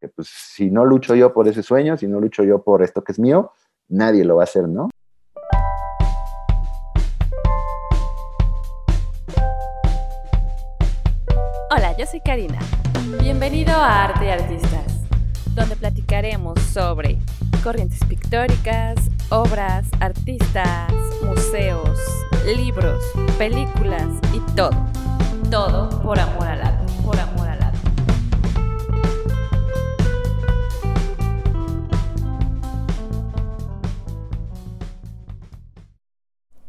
Que pues si no lucho yo por ese sueño, si no lucho yo por esto que es mío, nadie lo va a hacer, ¿no? Hola, yo soy Karina. Bienvenido a Arte y Artistas, donde platicaremos sobre corrientes pictóricas, obras, artistas, museos, libros, películas y todo. Todo por amor al arte,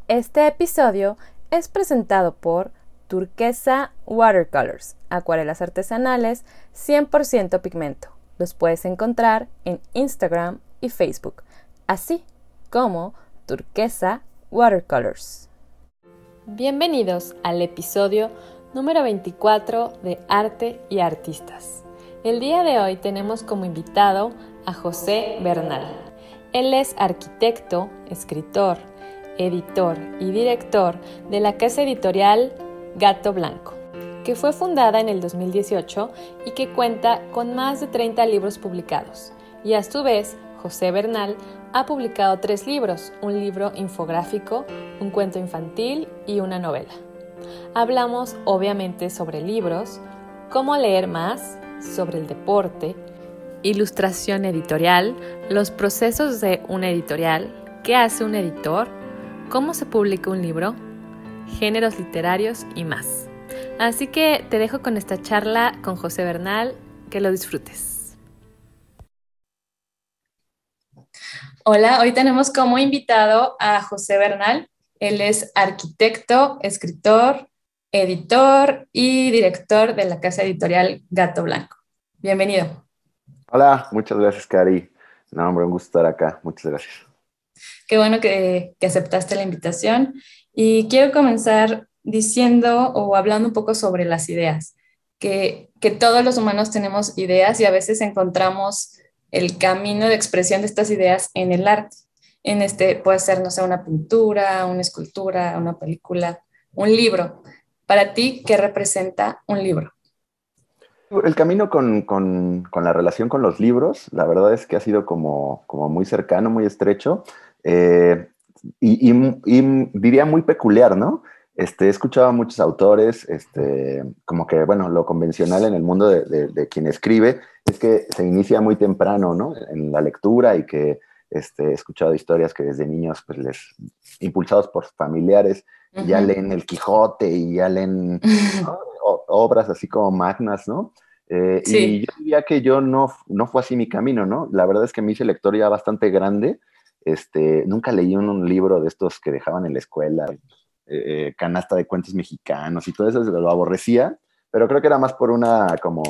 Este episodio es presentado por Turquesa Watercolors, acuarelas artesanales 100% pigmento. Los puedes encontrar en Instagram y Facebook, así como Turquesa Watercolors. Bienvenidos al episodio número 24 de Arte y Artistas. El día de hoy tenemos como invitado a José Bernal. Él es arquitecto, escritor, editor y director de la casa editorial Gato Blanco, que fue fundada en el 2018 y que cuenta con más de 30 libros publicados. Y a su vez, José Bernal ha publicado tres libros, un libro infográfico, un cuento infantil y una novela. Hablamos obviamente sobre libros, cómo leer más, sobre el deporte, ilustración editorial, los procesos de una editorial, qué hace un editor, cómo se publica un libro, géneros literarios y más. Así que te dejo con esta charla con José Bernal, que lo disfrutes. Hola, hoy tenemos como invitado a José Bernal. Él es arquitecto, escritor, editor y director de la casa editorial Gato Blanco. Bienvenido. Hola, muchas gracias, Cari. No, hombre, un gusto estar acá. Muchas gracias. Qué bueno que, que aceptaste la invitación. Y quiero comenzar diciendo o hablando un poco sobre las ideas, que, que todos los humanos tenemos ideas y a veces encontramos el camino de expresión de estas ideas en el arte. En este puede ser, no sé, una pintura, una escultura, una película, un libro. Para ti, ¿qué representa un libro? El camino con, con, con, la relación con los libros, la verdad es que ha sido como, como muy cercano, muy estrecho. Eh, y, y, diría muy peculiar, ¿no? Este, he escuchado a muchos autores, este, como que, bueno, lo convencional en el mundo de, de, quien escribe es que se inicia muy temprano, ¿no? En la lectura y que este, he escuchado historias que desde niños, pues les, impulsados por familiares, ya leen El Quijote y ya leen obras así como magnas, ¿no? Eh, y yo diría que yo no, no fue así mi camino, ¿no? La verdad es que me hice lector ya bastante grande este, nunca leí un, libro de estos que dejaban en la escuela, eh, eh, canasta de cuentos mexicanos y todo eso, lo aborrecía, pero creo que era más por una como,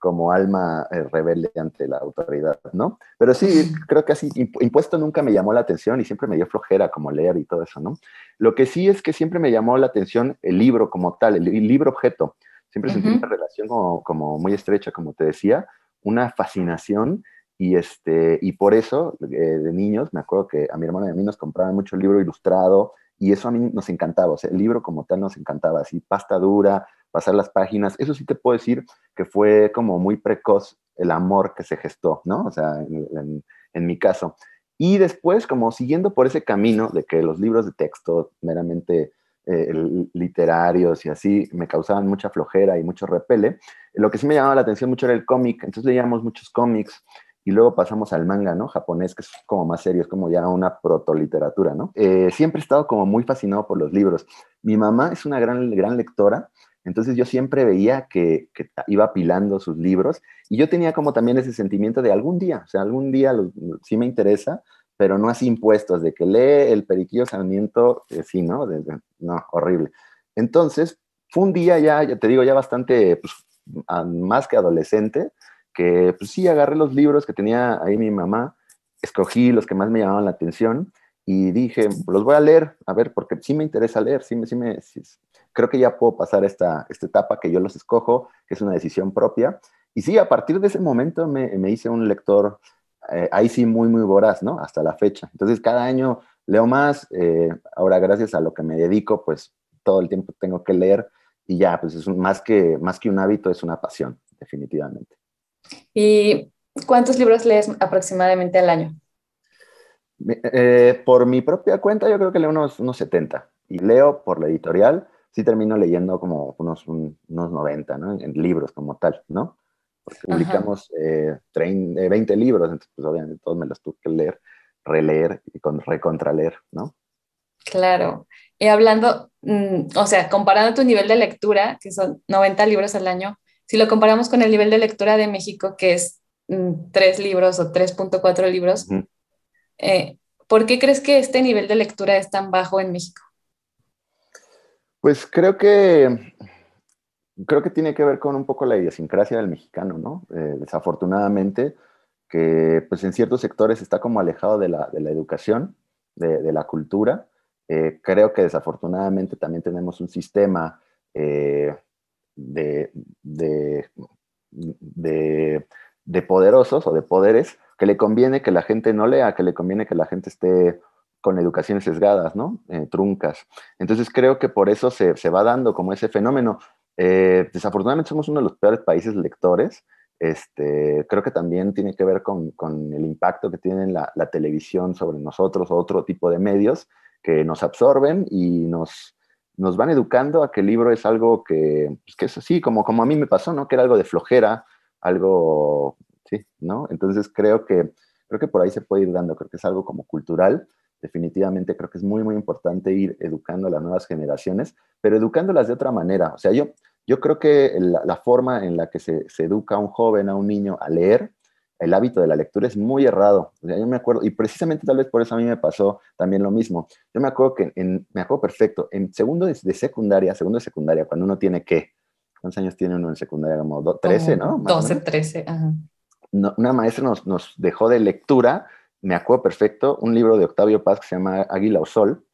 como alma eh, rebelde ante la autoridad, ¿no? Pero sí, creo que así, impuesto nunca me llamó la atención y siempre me dio flojera como leer y todo eso, ¿no? Lo que sí es que siempre me llamó la atención el libro como tal, el, libro objeto. Siempre sentí una relación como, como muy estrecha, como te decía, una fascinación y, este, y por eso, eh, de niños, me acuerdo que a mi hermano y a mí nos compraban mucho el libro ilustrado y eso a mí nos encantaba, o sea, el libro como tal nos encantaba, así, pasta dura, pasar las páginas, eso sí te puedo decir que fue como muy precoz el amor que se gestó, ¿no? O sea, en, en mi caso. Y después, como siguiendo por ese camino de que los libros de texto meramente eh, literarios y así me causaban mucha flojera y mucho repele, lo que sí me llamaba la atención mucho era el cómic, entonces leíamos muchos cómics, y luego pasamos al manga, ¿no? Japonés, que es como más serio, es como ya una protoliteratura, ¿no? Eh, siempre he estado como muy fascinado por los libros. Mi mamá es una gran, gran lectora, entonces yo siempre veía que, que, iba apilando sus libros y yo tenía como también ese sentimiento de algún día, o sea, algún día sí me interesa, pero no así impuestos, de que lee el Periquillo Sarmiento, eh, sí, ¿no? no, horrible. Entonces, fue un día ya, ya te digo, ya bastante, pues, más que adolescente, pues sí, agarré los libros que tenía ahí mi mamá, escogí los que más me llamaban la atención y dije, los voy a leer, a ver, porque sí me interesa leer, sí me, sí me, creo que ya puedo pasar esta, esta etapa que yo los escojo, que es una decisión propia. Y sí, a partir de ese momento me, me hice un lector, eh, ahí sí muy, muy voraz, ¿no? Hasta la fecha. Entonces, cada año leo más, eh, ahora gracias a lo que me dedico, pues todo el tiempo tengo que leer y ya, pues es más, que, más que un hábito, es una pasión, definitivamente. ¿Y cuántos libros lees aproximadamente al año? Eh, por mi propia cuenta, yo creo que leo unos, unos 70. Y leo por la editorial, sí termino leyendo como unos, unos 90, ¿no? En, libros como tal, ¿no? Porque publicamos eh, 20 eh, libros, entonces pues obviamente todos me los tuve que leer, releer y con, recontraleer, ¿no? Claro. Y hablando, mm, o sea, comparando tu nivel de lectura, que son 90 libros al año, si lo comparamos con el nivel de lectura de México, que es 3 mm, libros o 3.4 libros, eh, ¿por qué crees que este nivel de lectura es tan bajo en México? Pues creo que creo que tiene que ver con un poco la idiosincrasia del mexicano, ¿no? Eh, desafortunadamente, que pues en ciertos sectores está como alejado de la, educación, de, la cultura. Eh, creo que desafortunadamente también tenemos un sistema de, de, poderosos o de poderes que le conviene que la gente no lea, que le conviene que la gente esté con educaciones sesgadas, ¿no? Eh, truncas. Entonces creo que por eso se, va dando como ese fenómeno. Eh, desafortunadamente somos uno de los peores países lectores. Este, creo que también tiene que ver con, el impacto que tiene la, televisión sobre nosotros o otro tipo de medios que nos absorben y nos, nos van educando a que el libro es algo que, pues, que es así, como, como a mí me pasó, ¿no? Que era algo de flojera, algo ¿sí? ¿No? Entonces creo que, creo que por ahí se puede ir dando, creo que es algo como cultural. Definitivamente creo que es muy, muy importante ir educando a las nuevas generaciones, pero educándolas de otra manera. O sea, yo, yo creo que la, forma en la que se, se, educa a un joven, a un niño a leer, el hábito de la lectura es muy errado. O sea, yo me acuerdo, y precisamente tal vez por eso a mí me pasó también lo mismo. Yo me acuerdo que, en, me acuerdo perfecto, en segundo de, secundaria, segundo de secundaria, cuando uno tiene que, ¿cuántos años tiene uno en secundaria? Como 13, ¿no? 12, 13, ajá una maestra nos, nos, dejó de lectura, me acuerdo perfecto, un libro de Octavio Paz que se llama Águila o Sol,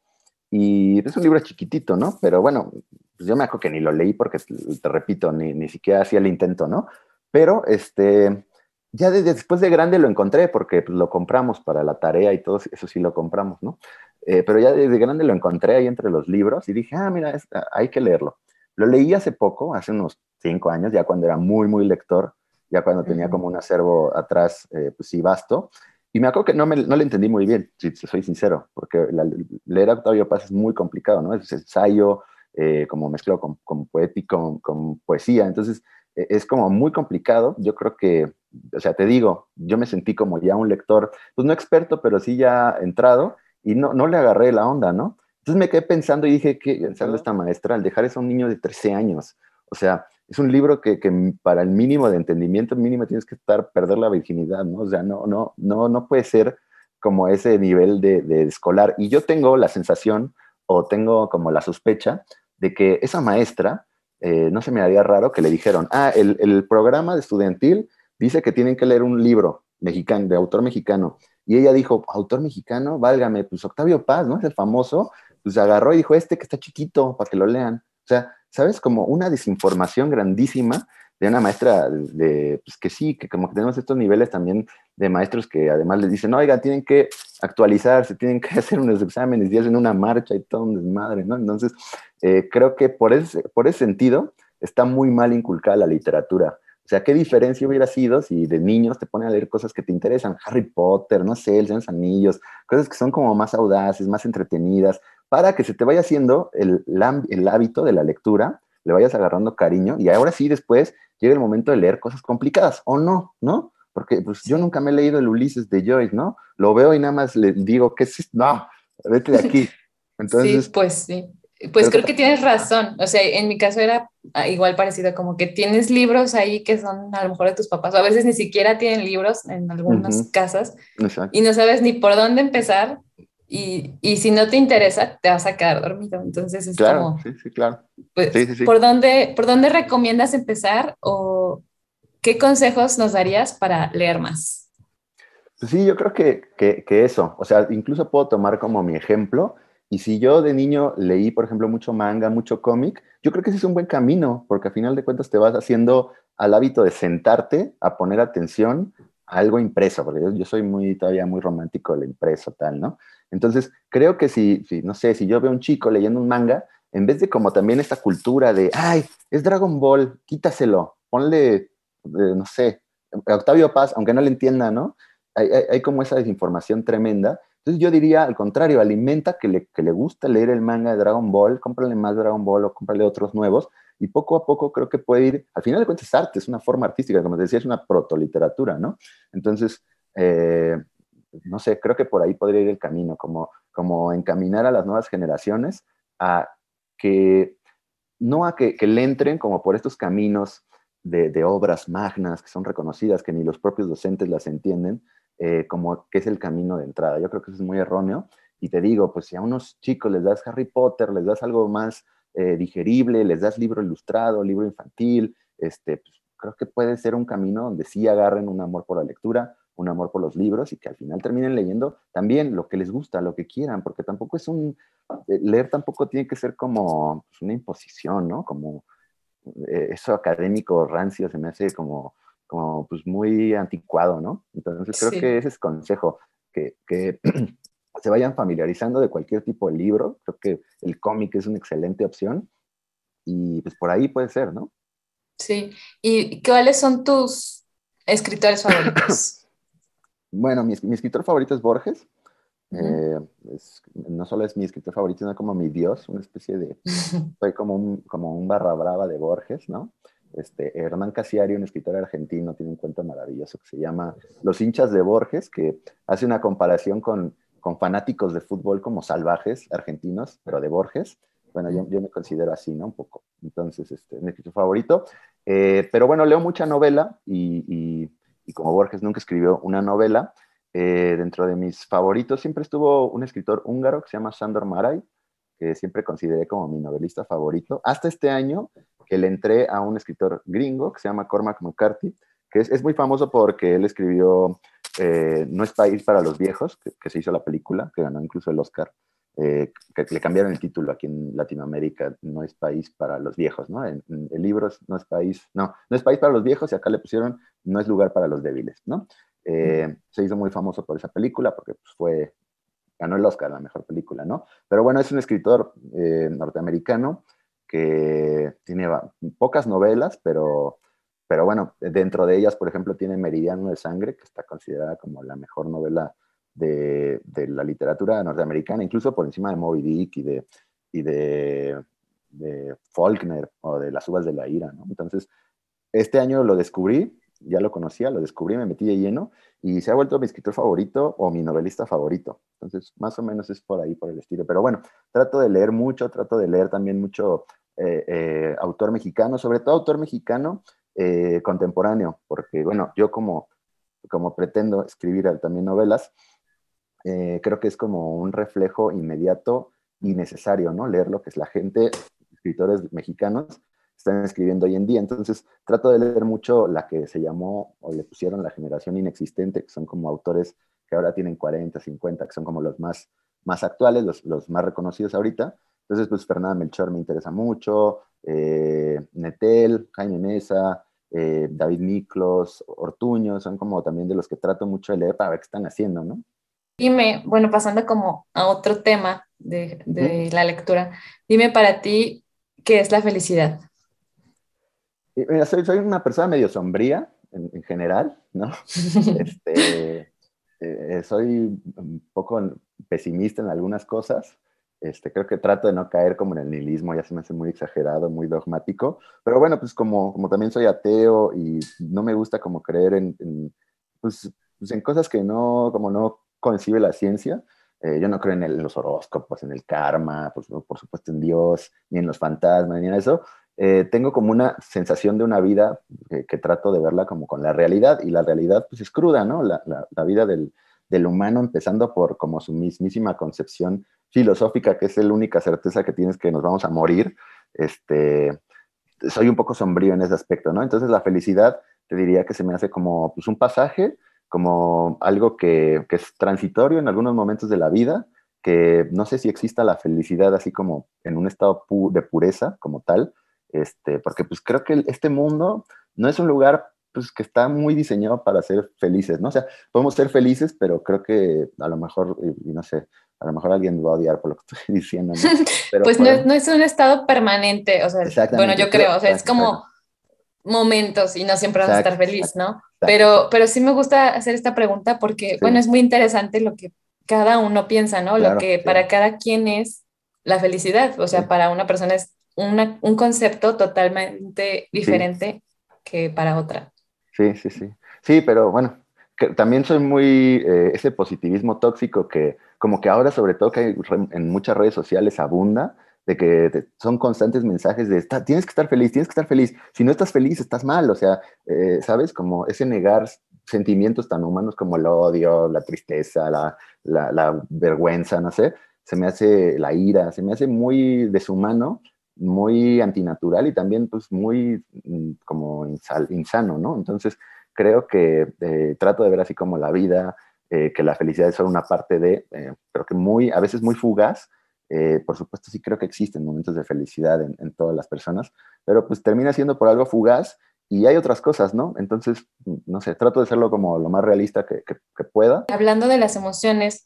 y es un libro chiquitito, ¿no? Pero bueno, pues yo me acuerdo que ni lo leí porque, te repito, ni, ni siquiera hacía el intento, ¿no? Pero este, ya después de grande lo encontré porque pues, lo compramos para la tarea y todo, eso sí lo compramos, ¿no? Eh, pero ya desde grande lo encontré ahí entre los libros y dije, ah, mira, hay que leerlo. Lo leí hace poco, hace unos cinco años, ya cuando era muy, muy lector, ya cuando tenía como un acervo atrás, eh, pues sí, vasto. Y me acuerdo que no, me, no le entendí muy bien, si soy sincero, porque leer a Octavio Paz es muy complicado, ¿no? Es ensayo, eh, como mezclado con, con poético, con, poesía, entonces es como muy complicado. Yo creo que, o sea, te digo, yo me sentí como ya un lector, pues no experto, pero sí ya entrado, y no, no le agarré la onda, ¿no? Entonces me quedé pensando y dije, ¿qué pensando esta maestra al dejar eso a un niño de 13 años? O sea, es un libro que, para el mínimo de entendimiento mínimo tienes que estar, perder la virginidad, ¿no? O sea, no, no, no, no puede ser como ese nivel de, escolar. Y yo tengo la sensación o tengo como la sospecha de que esa maestra, eh, no se me haría raro que le dijeron, ah, el, el, programa de estudiantil dice que tienen que leer un libro mexicano, de autor mexicano. Y ella dijo, autor mexicano, válgame, pues Octavio Paz, ¿no? Es el famoso, pues agarró y dijo, este que está chiquito, para que lo lean. O sea, ¿sabes? Como una desinformación grandísima de una maestra de, pues que sí, que como que tenemos estos niveles también de maestros que además les dicen, oiga, tienen que actualizarse, tienen que hacer unos exámenes y hacen una marcha y todo un desmadre, ¿no? Entonces, eh, creo que por ese, por ese sentido está muy mal inculcada la literatura. O sea, ¿qué diferencia hubiera sido si de niños te ponen a leer cosas que te interesan? Harry Potter, no sé, El Señor Anillos, cosas que son como más audaces, más entretenidas, para que se te vaya haciendo el, el hábito de la lectura, le vayas agarrando cariño y ahora sí después llega el momento de leer cosas complicadas o no, ¿no? Porque pues yo nunca me he leído el Ulises de Joyce, ¿no? Lo veo y nada más le digo, ¿qué es No, vete de aquí. Entonces, sí, pues sí. Pues creo que tienes razón. O sea, en mi caso era ah, igual parecido, como que tienes libros ahí que son a lo mejor de tus papás, o a veces ni siquiera tienen libros en algunas casas y no sabes ni por dónde empezar y, y, si no te interesa, te vas a quedar dormido. Entonces es claro, como... Sí, sí, claro. Pues, ¿por, dónde, ¿Por dónde recomiendas empezar o qué consejos nos darías para leer más? Pues sí, yo creo que, que, que, eso, o sea, incluso puedo tomar como mi ejemplo, y si yo de niño leí, por ejemplo, mucho manga, mucho cómic, yo creo que ese es un buen camino, porque a final de cuentas te vas haciendo al hábito de sentarte a poner atención a algo impreso, porque yo, yo soy muy, todavía muy romántico del impreso, tal, ¿no? Entonces, creo que si, no sé, si yo veo a un chico leyendo un manga, en vez de como también esta cultura de, ay, es Dragon Ball, quítaselo, ponle, no sé, Octavio Paz, aunque no le entienda, ¿no? Hay, como esa desinformación tremenda. Entonces yo diría, al contrario, alimenta que le, que le gusta leer el manga de Dragon Ball, cómprale más Dragon Ball o cómprale otros nuevos, y poco a poco creo que puede ir, al final de cuentas es arte, es una forma artística, como te decía, es una protoliteratura, ¿no? Entonces, eh, no sé, creo que por ahí podría ir el camino, como, como encaminar a las nuevas generaciones a que, no a que, le entren como por estos caminos de, obras magnas que son reconocidas, que ni los propios docentes las entienden, eh, como que es el camino de entrada. Yo creo que eso es muy erróneo. Y te digo, pues si a unos chicos les das Harry Potter, les das algo más eh, digerible, les das libro ilustrado, libro infantil, este, pues, creo que puede ser un camino donde sí agarren un amor por la lectura, un amor por los libros y que al final terminen leyendo también lo que les gusta, lo que quieran, porque tampoco es un, eh, leer tampoco tiene que ser como pues, una imposición, ¿no? Como eso académico rancio se me hace como, como pues muy anticuado, ¿no? Entonces creo que ese es consejo, que, que se vayan familiarizando de cualquier tipo de libro, creo que el cómic es una excelente opción y pues por ahí puede ser, ¿no? Sí, ¿y cuáles son tus escritores favoritos? Bueno, mi, escritor favorito es Borges. Eh, no solo es mi escritor favorito, sino como mi dios, una especie de... Soy como un, como un barra brava de Borges, ¿no? Este, Hernán Casiari, un escritor argentino, tiene un cuento maravilloso que se llama Los hinchas de Borges, que hace una comparación con, con fanáticos de fútbol como salvajes argentinos, pero de Borges. Bueno, yo, yo me considero así, ¿no? Un poco. Entonces, este, mi escritor favorito. Eh, pero bueno, leo mucha novela y y como Borges nunca escribió una novela, eh, dentro de mis favoritos siempre estuvo un escritor húngaro que se llama Sandor Maray, que siempre consideré como mi novelista favorito, hasta este año que le entré a un escritor gringo que se llama Cormac McCarthy, que es, muy famoso porque él escribió eh, No es país para los viejos, que, se hizo la película, que ganó incluso el Oscar, eh, que, le cambiaron el título aquí en Latinoamérica, No es país para los viejos, ¿no? En, el libro No es país, no, no es país para los viejos y acá le pusieron no es lugar para los débiles, ¿no? Eh, se hizo muy famoso por esa película porque pues, fue, ganó el Oscar, la mejor película, ¿no? Pero bueno, es un escritor eh, norteamericano que tiene pocas novelas, pero, pero bueno, dentro de ellas, por ejemplo, tiene Meridiano de Sangre, que está considerada como la mejor novela de, de la literatura norteamericana, incluso por encima de Moby Dick y de, y de, de Faulkner o de Las Uvas de la Ira, ¿no? Entonces, este año lo descubrí ya lo conocía, lo descubrí, me metí de lleno y se ha vuelto mi escritor favorito o mi novelista favorito. Entonces, más o menos es por ahí, por el estilo. Pero bueno, trato de leer mucho, trato de leer también mucho eh, eh, autor mexicano, sobre todo autor mexicano eh, contemporáneo, porque bueno, yo como, como pretendo escribir también novelas, creo que es como un reflejo inmediato y necesario, ¿no? Leer lo que es la gente, escritores mexicanos, están escribiendo hoy en día. Entonces, trato de leer mucho la que se llamó o le pusieron la generación inexistente, que son como autores que ahora tienen 40, 50, que son como los más, más actuales, los, los más reconocidos ahorita. Entonces, pues Fernanda Melchor me interesa mucho, eh, Netel, Jaime Mesa, eh, David Miklos, Ortuño, son como también de los que trato mucho de leer para ver qué están haciendo, ¿no? Dime, bueno, pasando como a otro tema de, de la lectura, dime para ti, ¿qué es la felicidad? Soy, soy una persona medio sombría en, general, ¿no? Este, eh, soy un poco pesimista en algunas cosas. Este, creo que trato de no caer como en el nihilismo, ya se me hace muy exagerado, muy dogmático, pero bueno, pues como, como también soy ateo y no me gusta como creer en, pues, pues, en cosas que no, como no concibe la ciencia, eh, yo no creo en, los horóscopos, en el karma, pues, por supuesto en Dios, ni en los fantasmas, ni en eso, eh, tengo como una sensación de una vida que trato de verla como con la realidad y la realidad pues es cruda, ¿no? La, la, vida del, del, humano empezando por como su mismísima concepción filosófica, que es la única certeza que tienes que nos vamos a morir, este, soy un poco sombrío en ese aspecto, ¿no? Entonces la felicidad te diría que se me hace como pues, un pasaje, como algo que, que es transitorio en algunos momentos de la vida, que no sé si exista la felicidad así como en un estado de pureza como tal, este, porque pues creo que este mundo no es un lugar pues que está muy diseñado para ser felices, ¿no? O sea, podemos ser felices, pero creo que a lo mejor, y, no sé, a lo mejor alguien va a odiar por lo que estoy diciendo, ¿no? pues no, es un estado permanente, o sea, bueno, yo creo, o sea, es como momentos y no siempre vas a estar feliz, ¿no? Pero, pero sí me gusta hacer esta pregunta porque, bueno, es muy interesante lo que cada uno piensa, ¿no? lo que para cada quien es la felicidad. O sea, para una persona es un concepto totalmente diferente que para otra. Sí, sí, sí. Sí, pero bueno, también soy muy eh, ese positivismo tóxico que como que ahora sobre todo que hay en muchas redes sociales abunda, de que son constantes mensajes de tienes que estar feliz, tienes que estar feliz. Si no estás feliz, estás mal. O sea, eh, ¿sabes? Como ese negar sentimientos tan humanos como el odio, la tristeza, la, la, vergüenza, no sé, se me hace la ira, se me hace muy deshumano, muy antinatural y también pues muy mm, como insano, ¿no? Entonces creo que eh, trato de ver así como la vida, eh, que la felicidad es solo una parte de, pero que muy, a veces muy fugaz, eh, por supuesto, sí creo que existen momentos de felicidad en, todas las personas, pero pues termina siendo por algo fugaz y hay otras cosas, ¿no? Entonces, no sé, trato de serlo como lo más realista que, pueda. Hablando de las emociones,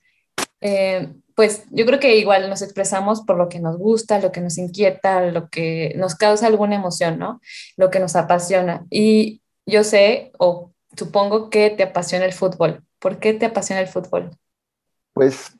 eh, pues yo creo que igual nos expresamos por lo que nos gusta, lo que nos inquieta, lo que nos causa alguna emoción, ¿no? Lo que nos apasiona. Y yo sé o supongo que te apasiona el fútbol. ¿Por qué te apasiona el fútbol? Pues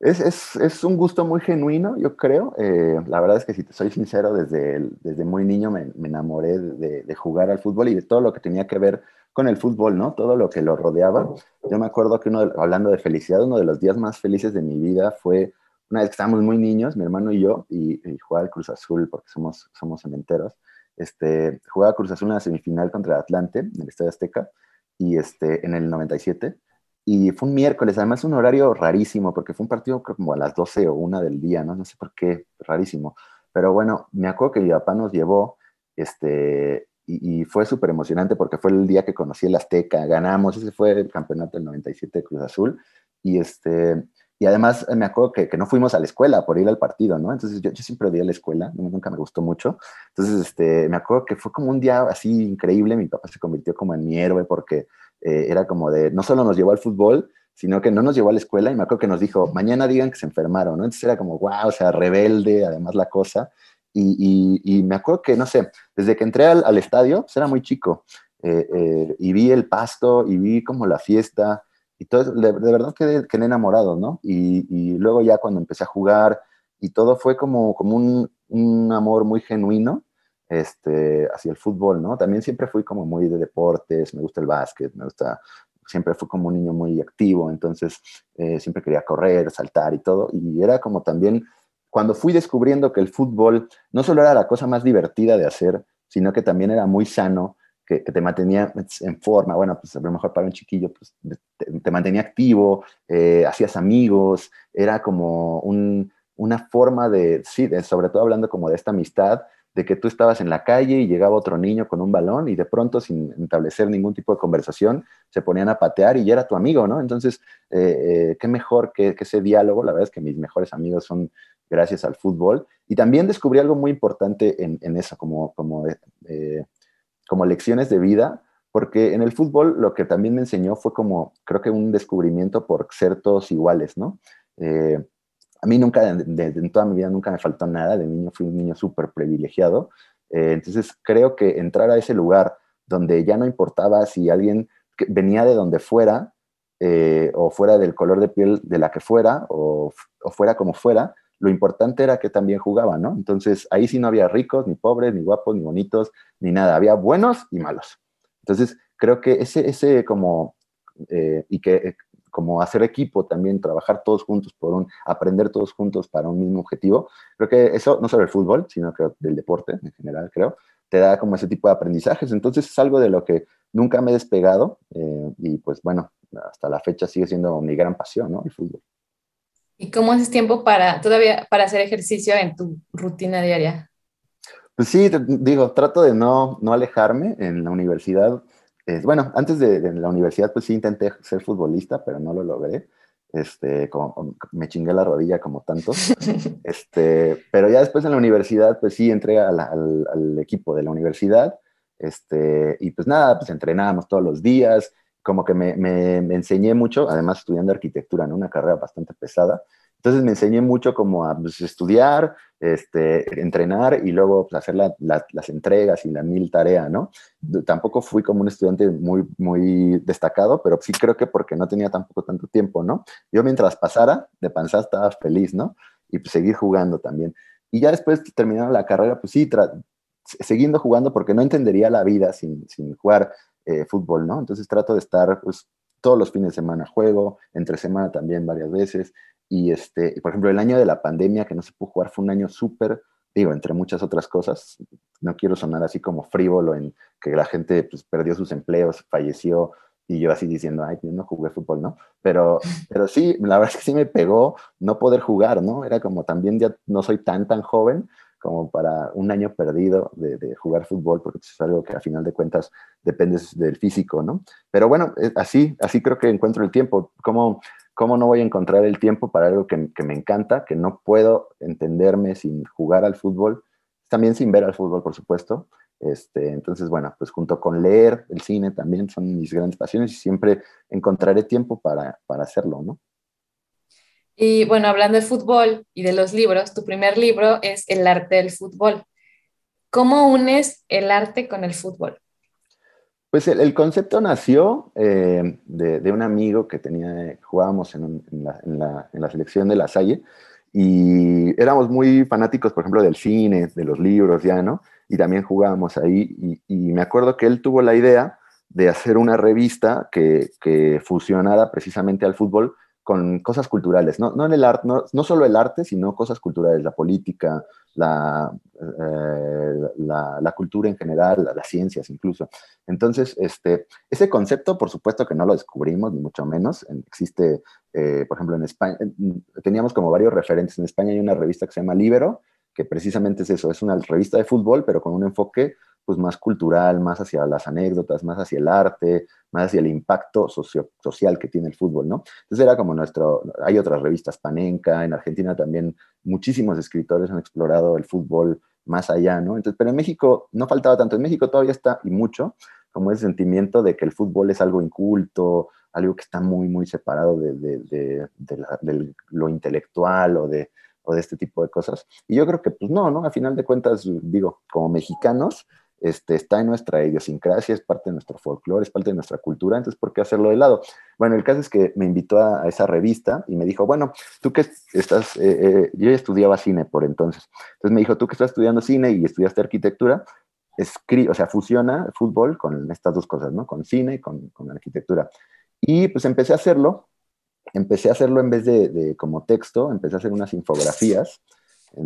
es, es, es, un gusto muy genuino, yo creo. Eh, la verdad es que si te soy sincero, desde, desde muy niño me, me enamoré de, de, jugar al fútbol y de todo lo que tenía que ver con el fútbol, ¿no? Todo lo que lo rodeaba. Yo me acuerdo que uno, hablando de felicidad, uno de los días más felices de mi vida fue una vez que estábamos muy niños, mi hermano y yo, y, y jugaba al Cruz Azul, porque somos, somos cementeros. Este, jugaba Cruz Azul en la semifinal contra Atlante, en el Estadio Azteca, y este, en el 97 y fue un miércoles, además un horario rarísimo, porque fue un partido como a las 12 o 1 del día, ¿no? No sé por qué, rarísimo. Pero bueno, me acuerdo que mi papá nos llevó, este, y, fue súper emocionante porque fue el día que conocí el Azteca, ganamos, ese fue el campeonato del 97 de Cruz Azul, y este, y además me acuerdo que, que, no fuimos a la escuela por ir al partido, ¿no? Entonces yo, yo siempre odié la escuela, nunca me gustó mucho. Entonces, este, me acuerdo que fue como un día así increíble, mi papá se convirtió como en mi héroe porque eh, era como de, no solo nos llevó al fútbol, sino que no nos llevó a la escuela y me acuerdo que nos dijo, mañana digan que se enfermaron, ¿no? Entonces era como, wow, o sea, rebelde, además la cosa. Y, me acuerdo que, no sé, desde que entré al, estadio, pues era muy chico, eh, eh, y vi el pasto, y vi como la fiesta, y todo, de, verdad quedé, quedé, enamorado, ¿no? Y, y, luego ya cuando empecé a jugar, y todo fue como, como un, un amor muy genuino, este, hacia el fútbol, ¿no? También siempre fui como muy de deportes, me gusta el básquet, me gusta, siempre fui como un niño muy activo, entonces eh, siempre quería correr, saltar y todo, y era como también, cuando fui descubriendo que el fútbol no solo era la cosa más divertida de hacer, sino que también era muy sano, que, te mantenía en forma, bueno, pues a lo mejor para un chiquillo, pues te, mantenía activo, eh, hacías amigos, era como un, una forma de, sí, de, sobre todo hablando como de esta amistad, de que tú estabas en la calle y llegaba otro niño con un balón y de pronto, sin establecer ningún tipo de conversación, se ponían a patear y ya era tu amigo, ¿no? Entonces, eh, eh, qué mejor que, ese diálogo. La verdad es que mis mejores amigos son gracias al fútbol. Y también descubrí algo muy importante en, eso, como, como, eh, como lecciones de vida, porque en el fútbol lo que también me enseñó fue como, creo que un descubrimiento por ser todos iguales, ¿no? a mí nunca, en toda mi vida nunca me faltó nada, de niño fui un niño súper privilegiado, eh, entonces creo que entrar a ese lugar donde ya no importaba si alguien venía de donde fuera, eh, o fuera del color de piel de la que fuera, o, o, fuera como fuera, lo importante era que también jugaba, ¿no? Entonces ahí sí no había ricos, ni pobres, ni guapos, ni bonitos, ni nada, había buenos y malos. Entonces creo que ese, ese como, eh, y que como hacer equipo también, trabajar todos juntos por un, aprender todos juntos para un mismo objetivo. Creo que eso, no solo el fútbol, sino que del deporte en general, creo, te da como ese tipo de aprendizajes. Entonces es algo de lo que nunca me he despegado eh, y pues bueno, hasta la fecha sigue siendo mi gran pasión, ¿no? El fútbol. ¿Y cómo haces tiempo para todavía para hacer ejercicio en tu rutina diaria? Pues sí, digo, trato de no, no alejarme en la universidad bueno, antes de, la universidad, pues sí intenté ser futbolista, pero no lo logré. Este, como, me chingué la rodilla como tanto. este, pero ya después en la universidad, pues sí entré al, al, equipo de la universidad. Este, y pues nada, pues entrenábamos todos los días. Como que me, me, me enseñé mucho, además estudiando arquitectura, ¿no? Una carrera bastante pesada. Entonces me enseñé mucho como a pues, estudiar, este, entrenar y luego pues, hacer las entregas y la mil tarea, ¿no? Tampoco fui como un estudiante muy, muy destacado, pero sí creo que porque no tenía tampoco tanto tiempo, ¿no? Yo mientras pasara, de panza estaba feliz, ¿no? Y pues seguir jugando también. Y ya después terminando la carrera, pues sí, siguiendo jugando porque no entendería la vida sin, sin jugar eh, fútbol, ¿no? Entonces trato de estar, pues, todos los fines de semana juego, entre semana también varias veces, y este, por ejemplo, el año de la pandemia que no se pudo jugar fue un año súper, digo, entre muchas otras cosas. No quiero sonar así como frívolo en que la gente pues, perdió sus empleos, falleció, y yo así diciendo, ay, yo no jugué fútbol, ¿no? Pero, pero sí, la verdad es que sí me pegó no poder jugar, ¿no? Era como también ya no soy tan, tan joven como para un año perdido de, jugar fútbol, porque es algo que a final de cuentas depende del físico, ¿no? Pero bueno, eh, así, así creo que encuentro el tiempo. Como ¿Cómo no voy a encontrar el tiempo para algo que, me encanta, que no puedo entenderme sin jugar al fútbol? También sin ver al fútbol, por supuesto. Este, entonces, bueno, pues junto con leer, el cine también son mis grandes pasiones y siempre encontraré tiempo para, para hacerlo, ¿no? Y bueno, hablando de fútbol y de los libros, tu primer libro es El arte del fútbol. ¿Cómo unes el arte con el fútbol? Pues el, concepto nació eh, de, un amigo que tenía, jugábamos en, la, selección de la Salle y éramos muy fanáticos, por ejemplo, del cine, de los libros ya, ¿no? Y también jugábamos ahí y, me acuerdo que él tuvo la idea de hacer una revista que, que fusionara precisamente al fútbol con cosas culturales, no, no en el arte, no, no, solo el arte, sino cosas culturales, la política, la, eh, la, cultura en general, las ciencias incluso. Entonces, este, ese concepto, por supuesto que no lo descubrimos, ni mucho menos. Existe, eh, por ejemplo, en España, teníamos como varios referentes. En España hay una revista que se llama Libero, que precisamente es eso, es una revista de fútbol, pero con un enfoque pues más cultural, más hacia las anécdotas, más hacia el arte, más hacia el impacto social que tiene el fútbol, ¿no? Entonces era como nuestro, hay otras revistas, Panenka, en Argentina también muchísimos escritores han explorado el fútbol más allá, ¿no? Entonces, pero en México no faltaba tanto, en México todavía está, y mucho, como ese sentimiento de que el fútbol es algo inculto, algo que está muy, muy separado de, lo intelectual o de, o de este tipo de cosas. Y yo creo que, pues no, ¿no? A final de cuentas, digo, como mexicanos, este, está en nuestra idiosincrasia, es parte de nuestro folclore, es parte de nuestra cultura, entonces, ¿por qué hacerlo de lado? Bueno, el caso es que me invitó a, esa revista y me dijo, bueno, tú que estás, eh, eh, yo estudiaba cine por entonces, entonces me dijo, tú que estás estudiando cine y estudiaste arquitectura, escribe, o sea, fusiona fútbol con estas dos cosas, ¿no? Con cine y con, con arquitectura. Y pues empecé a hacerlo, empecé a hacerlo en vez de, como texto, empecé a hacer unas infografías,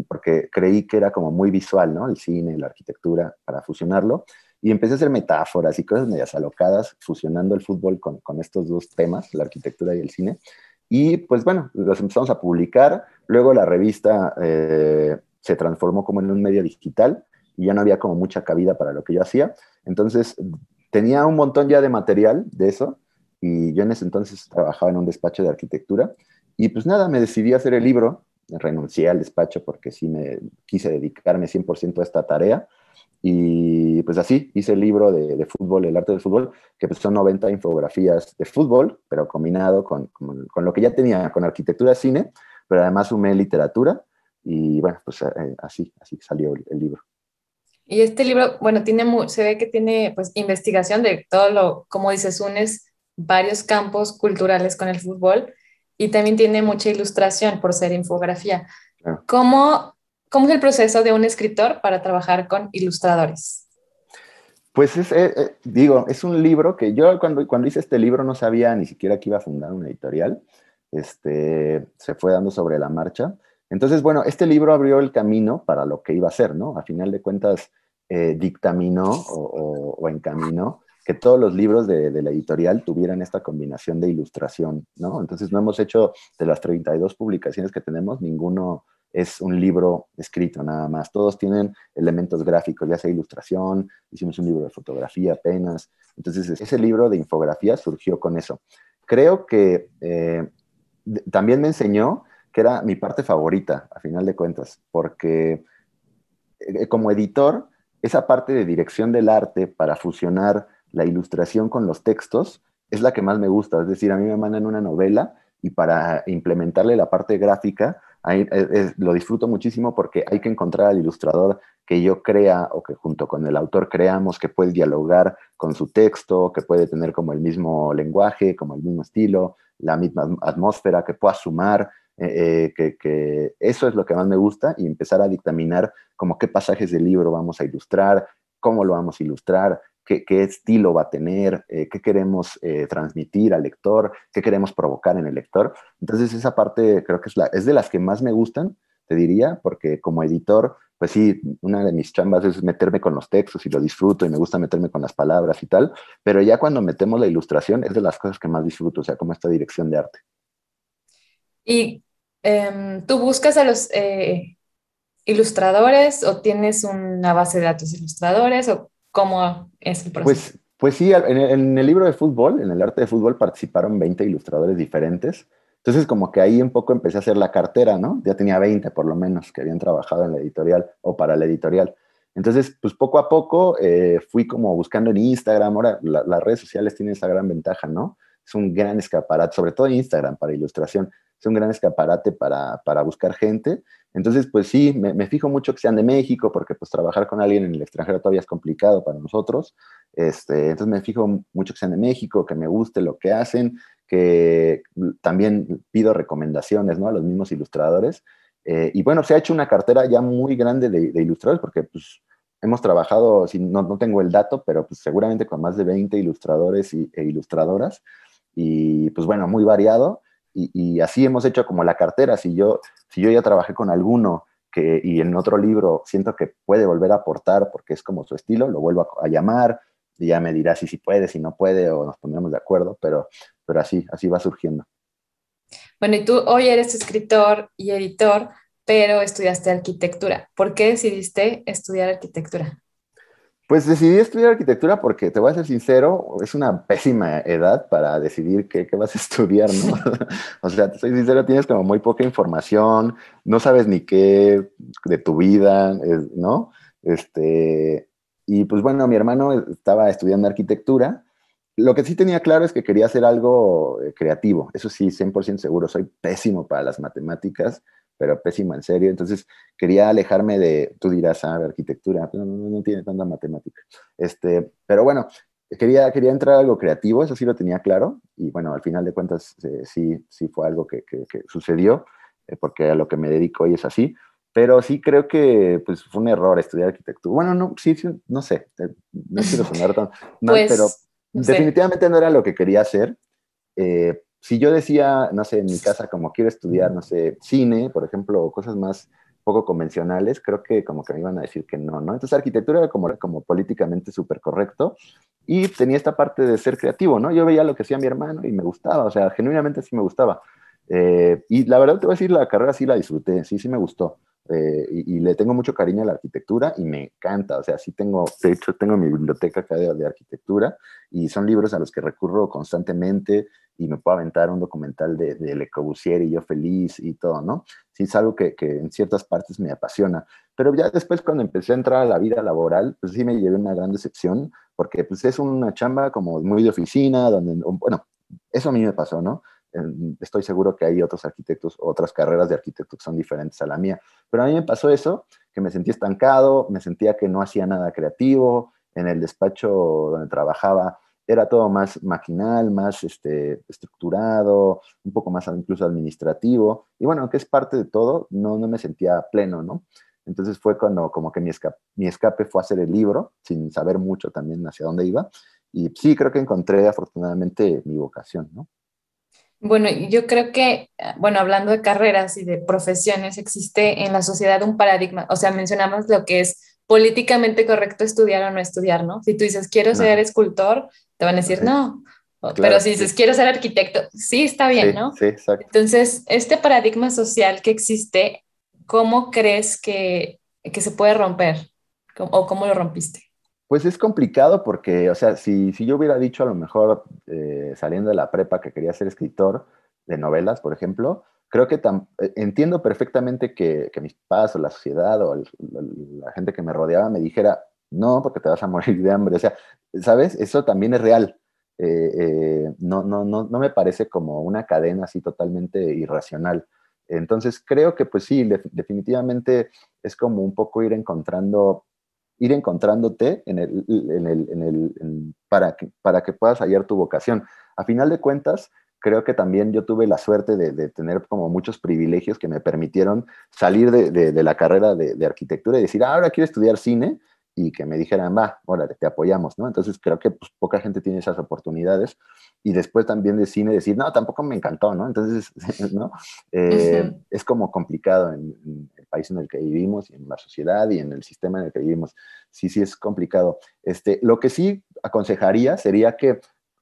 porque creí que era como muy visual, ¿no? El cine, la arquitectura, para fusionarlo. Y empecé a hacer metáforas y cosas medias alocadas, fusionando el fútbol con, con estos dos temas, la arquitectura y el cine. Y pues bueno, los empezamos a publicar. Luego la revista eh, se transformó como en un medio digital y ya no había como mucha cabida para lo que yo hacía. Entonces tenía un montón ya de material de eso y yo en ese entonces trabajaba en un despacho de arquitectura y pues nada, me decidí a hacer el libro renuncié al despacho porque sí me quise dedicarme 100% a esta tarea. Y pues así hice el libro de, fútbol, el arte del fútbol, que pues son 90 infografías de fútbol, pero combinado con, con, lo que ya tenía, con arquitectura, cine, pero además sumé literatura y bueno, pues eh, así, así salió el, libro. Y este libro, bueno, tiene se ve que tiene pues investigación de todo lo, como dices, unes varios campos culturales con el fútbol y también tiene mucha ilustración por ser infografía. ¿Cómo, ¿Cómo, es el proceso de un escritor para trabajar con ilustradores? Pues es, eh, eh, digo, es un libro que yo cuando, cuando hice este libro no sabía ni siquiera que iba a fundar una editorial. Este, se fue dando sobre la marcha. Entonces, bueno, este libro abrió el camino para lo que iba a ser, ¿no? A final de cuentas, eh, dictaminó o, o encaminó que todos los libros de, la editorial tuvieran esta combinación de ilustración, ¿no? Entonces no hemos hecho de las 32 publicaciones que tenemos, ninguno es un libro escrito nada más. Todos tienen elementos gráficos, ya sea ilustración, hicimos un libro de fotografía apenas. Entonces ese libro de infografía surgió con eso. Creo que eh, también me enseñó que era mi parte favorita, a final de cuentas, porque eh, como editor, esa parte de dirección del arte para fusionar la ilustración con los textos es la que más me gusta. Es decir, a mí me mandan una novela y para implementarle la parte gráfica, ahí, eh, lo disfruto muchísimo porque hay que encontrar al ilustrador que yo crea o que junto con el autor creamos que puede dialogar con su texto, que puede tener como el mismo lenguaje, como el mismo estilo, la misma atmósfera, que pueda sumar, eh, eh, que, eso es lo que más me gusta y empezar a dictaminar como qué pasajes del libro vamos a ilustrar, cómo lo vamos a ilustrar, qué, estilo va a tener, eh, qué queremos transmitir al lector, qué queremos provocar en el lector. Entonces esa parte creo que es, la, es de las que más me gustan, te diría, porque como editor, pues sí, una de mis chambas es meterme con los textos y lo disfruto y me gusta meterme con las palabras y tal, pero ya cuando metemos la ilustración es de las cosas que más disfruto, o sea, como esta dirección de arte. ¿Y em, tú buscas a los eh, ilustradores o tienes una base de datos ilustradores cómo es el proceso? Pues, pues sí, en el, libro de fútbol, en el arte de fútbol, participaron 20 ilustradores diferentes. Entonces, como que ahí un poco empecé a hacer la cartera, ¿no? Ya tenía 20 por lo menos que habían trabajado en la editorial o para la editorial. Entonces, pues poco a poco eh, fui como buscando en Instagram. Ahora las redes sociales tienen esa gran ventaja, ¿no? Es un gran escaparate, sobre todo Instagram para ilustración es un gran escaparate para, para buscar gente. Entonces, pues sí, me, fijo mucho que sean de México, porque pues trabajar con alguien en el extranjero todavía es complicado para nosotros. Este, entonces me fijo mucho que sean de México, que me guste lo que hacen, que también pido recomendaciones ¿no? a los mismos ilustradores. Eh, y bueno, se ha hecho una cartera ya muy grande de, ilustradores, porque pues hemos trabajado, si no, no, tengo el dato, pero pues seguramente con más de 20 ilustradores y, e ilustradoras. Y pues bueno, muy variado y, así hemos hecho como la cartera. Si yo, si yo ya trabajé con alguno que, y en otro libro siento que puede volver a aportar porque es como su estilo, lo vuelvo a, llamar y ya me dirá si, si puede, si no puede o nos pondremos de acuerdo, pero, pero así, así va surgiendo. Bueno, y tú hoy eres escritor y editor, pero estudiaste arquitectura. ¿Por qué decidiste estudiar arquitectura? Pues decidí estudiar arquitectura porque, te voy a ser sincero, es una pésima edad para decidir qué, vas a estudiar, ¿no? o sea, te soy sincero, tienes como muy poca información, no sabes ni qué de tu vida, ¿no? Este, y pues bueno, mi hermano estaba estudiando arquitectura. Lo que sí tenía claro es que quería hacer algo eh, creativo, eso sí, 100% seguro, soy pésimo para las matemáticas, pero pésimo en serio. Entonces quería alejarme de, tú dirás, ah, arquitectura, no, no, tiene tanta matemática. Este, pero bueno, quería, quería entrar a algo creativo, eso sí lo tenía claro. Y bueno, al final de cuentas eh, sí, sí fue algo que, que, sucedió, eh, porque a lo que me dedico hoy es así. Pero sí creo que pues, fue un error estudiar arquitectura. Bueno, no, sí, sí no sé, eh, no quiero sonar tan mal, pues, pero definitivamente no era lo que quería hacer. Eh, si yo decía, no sé, en mi casa como quiero estudiar, no sé, cine, por ejemplo, o cosas más poco convencionales, creo que como que me iban a decir que no, ¿no? Entonces arquitectura era como, como políticamente súper correcto y tenía esta parte de ser creativo, ¿no? Yo veía lo que hacía mi hermano y me gustaba, o sea, genuinamente sí me gustaba. Eh, y la verdad te voy a decir, la carrera sí la disfruté, sí, sí me gustó. Eh, y, le tengo mucho cariño a la arquitectura y me encanta, o sea, sí tengo, de hecho tengo mi biblioteca acá de, arquitectura y son libros a los que recurro constantemente y me puedo aventar un documental de, de Le Corbusier y yo feliz y todo, ¿no? Sí es algo que, que, en ciertas partes me apasiona, pero ya después cuando empecé a entrar a la vida laboral, pues sí me llevé una gran decepción porque pues es una chamba como muy de oficina, donde, bueno, eso a mí me pasó, ¿no? Estoy seguro que hay otros arquitectos, otras carreras de arquitectos que son diferentes a la mía. Pero a mí me pasó eso, que me sentí estancado, me sentía que no hacía nada creativo, en el despacho donde trabajaba era todo más maquinal, más este, estructurado, un poco más incluso administrativo. Y bueno, que es parte de todo, no, no me sentía pleno, ¿no? Entonces fue cuando como que mi escape, mi escape fue hacer el libro, sin saber mucho también hacia dónde iba. Y sí, creo que encontré afortunadamente mi vocación, ¿no? Bueno, yo creo que, bueno, hablando de carreras y de profesiones, existe en la sociedad un paradigma, o sea, mencionamos lo que es políticamente correcto estudiar o no estudiar, ¿no? Si tú dices, quiero ser escultor, te van a decir, no. Pero si dices, quiero ser arquitecto, sí, está bien, ¿no? Sí, exacto. Entonces, este paradigma social que existe, ¿cómo crees que, que se puede romper? ¿O cómo lo rompiste? Pues es complicado porque, o sea, si, si yo hubiera dicho a lo mejor eh, saliendo de la prepa que quería ser escritor de novelas, por ejemplo, creo que eh, entiendo perfectamente que, que, mis padres o la sociedad o la gente que me rodeaba me dijera, no, porque te vas a morir de hambre. O sea, ¿sabes? Eso también es real. no, no, no, no me parece como una cadena así totalmente irracional. Entonces creo que pues sí, definitivamente es como un poco ir encontrando, ir encontrándote en el, en el, en el para, que, para que puedas hallar tu vocación. A final de cuentas, creo que también yo tuve la suerte de, tener como muchos privilegios que me permitieron salir de, de la carrera de, arquitectura y decir, ah, ahora quiero estudiar cine y que me dijeran, va, órale, te apoyamos, ¿no? Entonces creo que pues, poca gente tiene esas oportunidades. Y después también de cine decir, no, tampoco me encantó, ¿no? Entonces, ¿no? Eh, es como complicado en, el país en el que vivimos y en la sociedad y en el sistema en el que vivimos. Sí, sí es complicado. Este, lo que sí aconsejaría sería que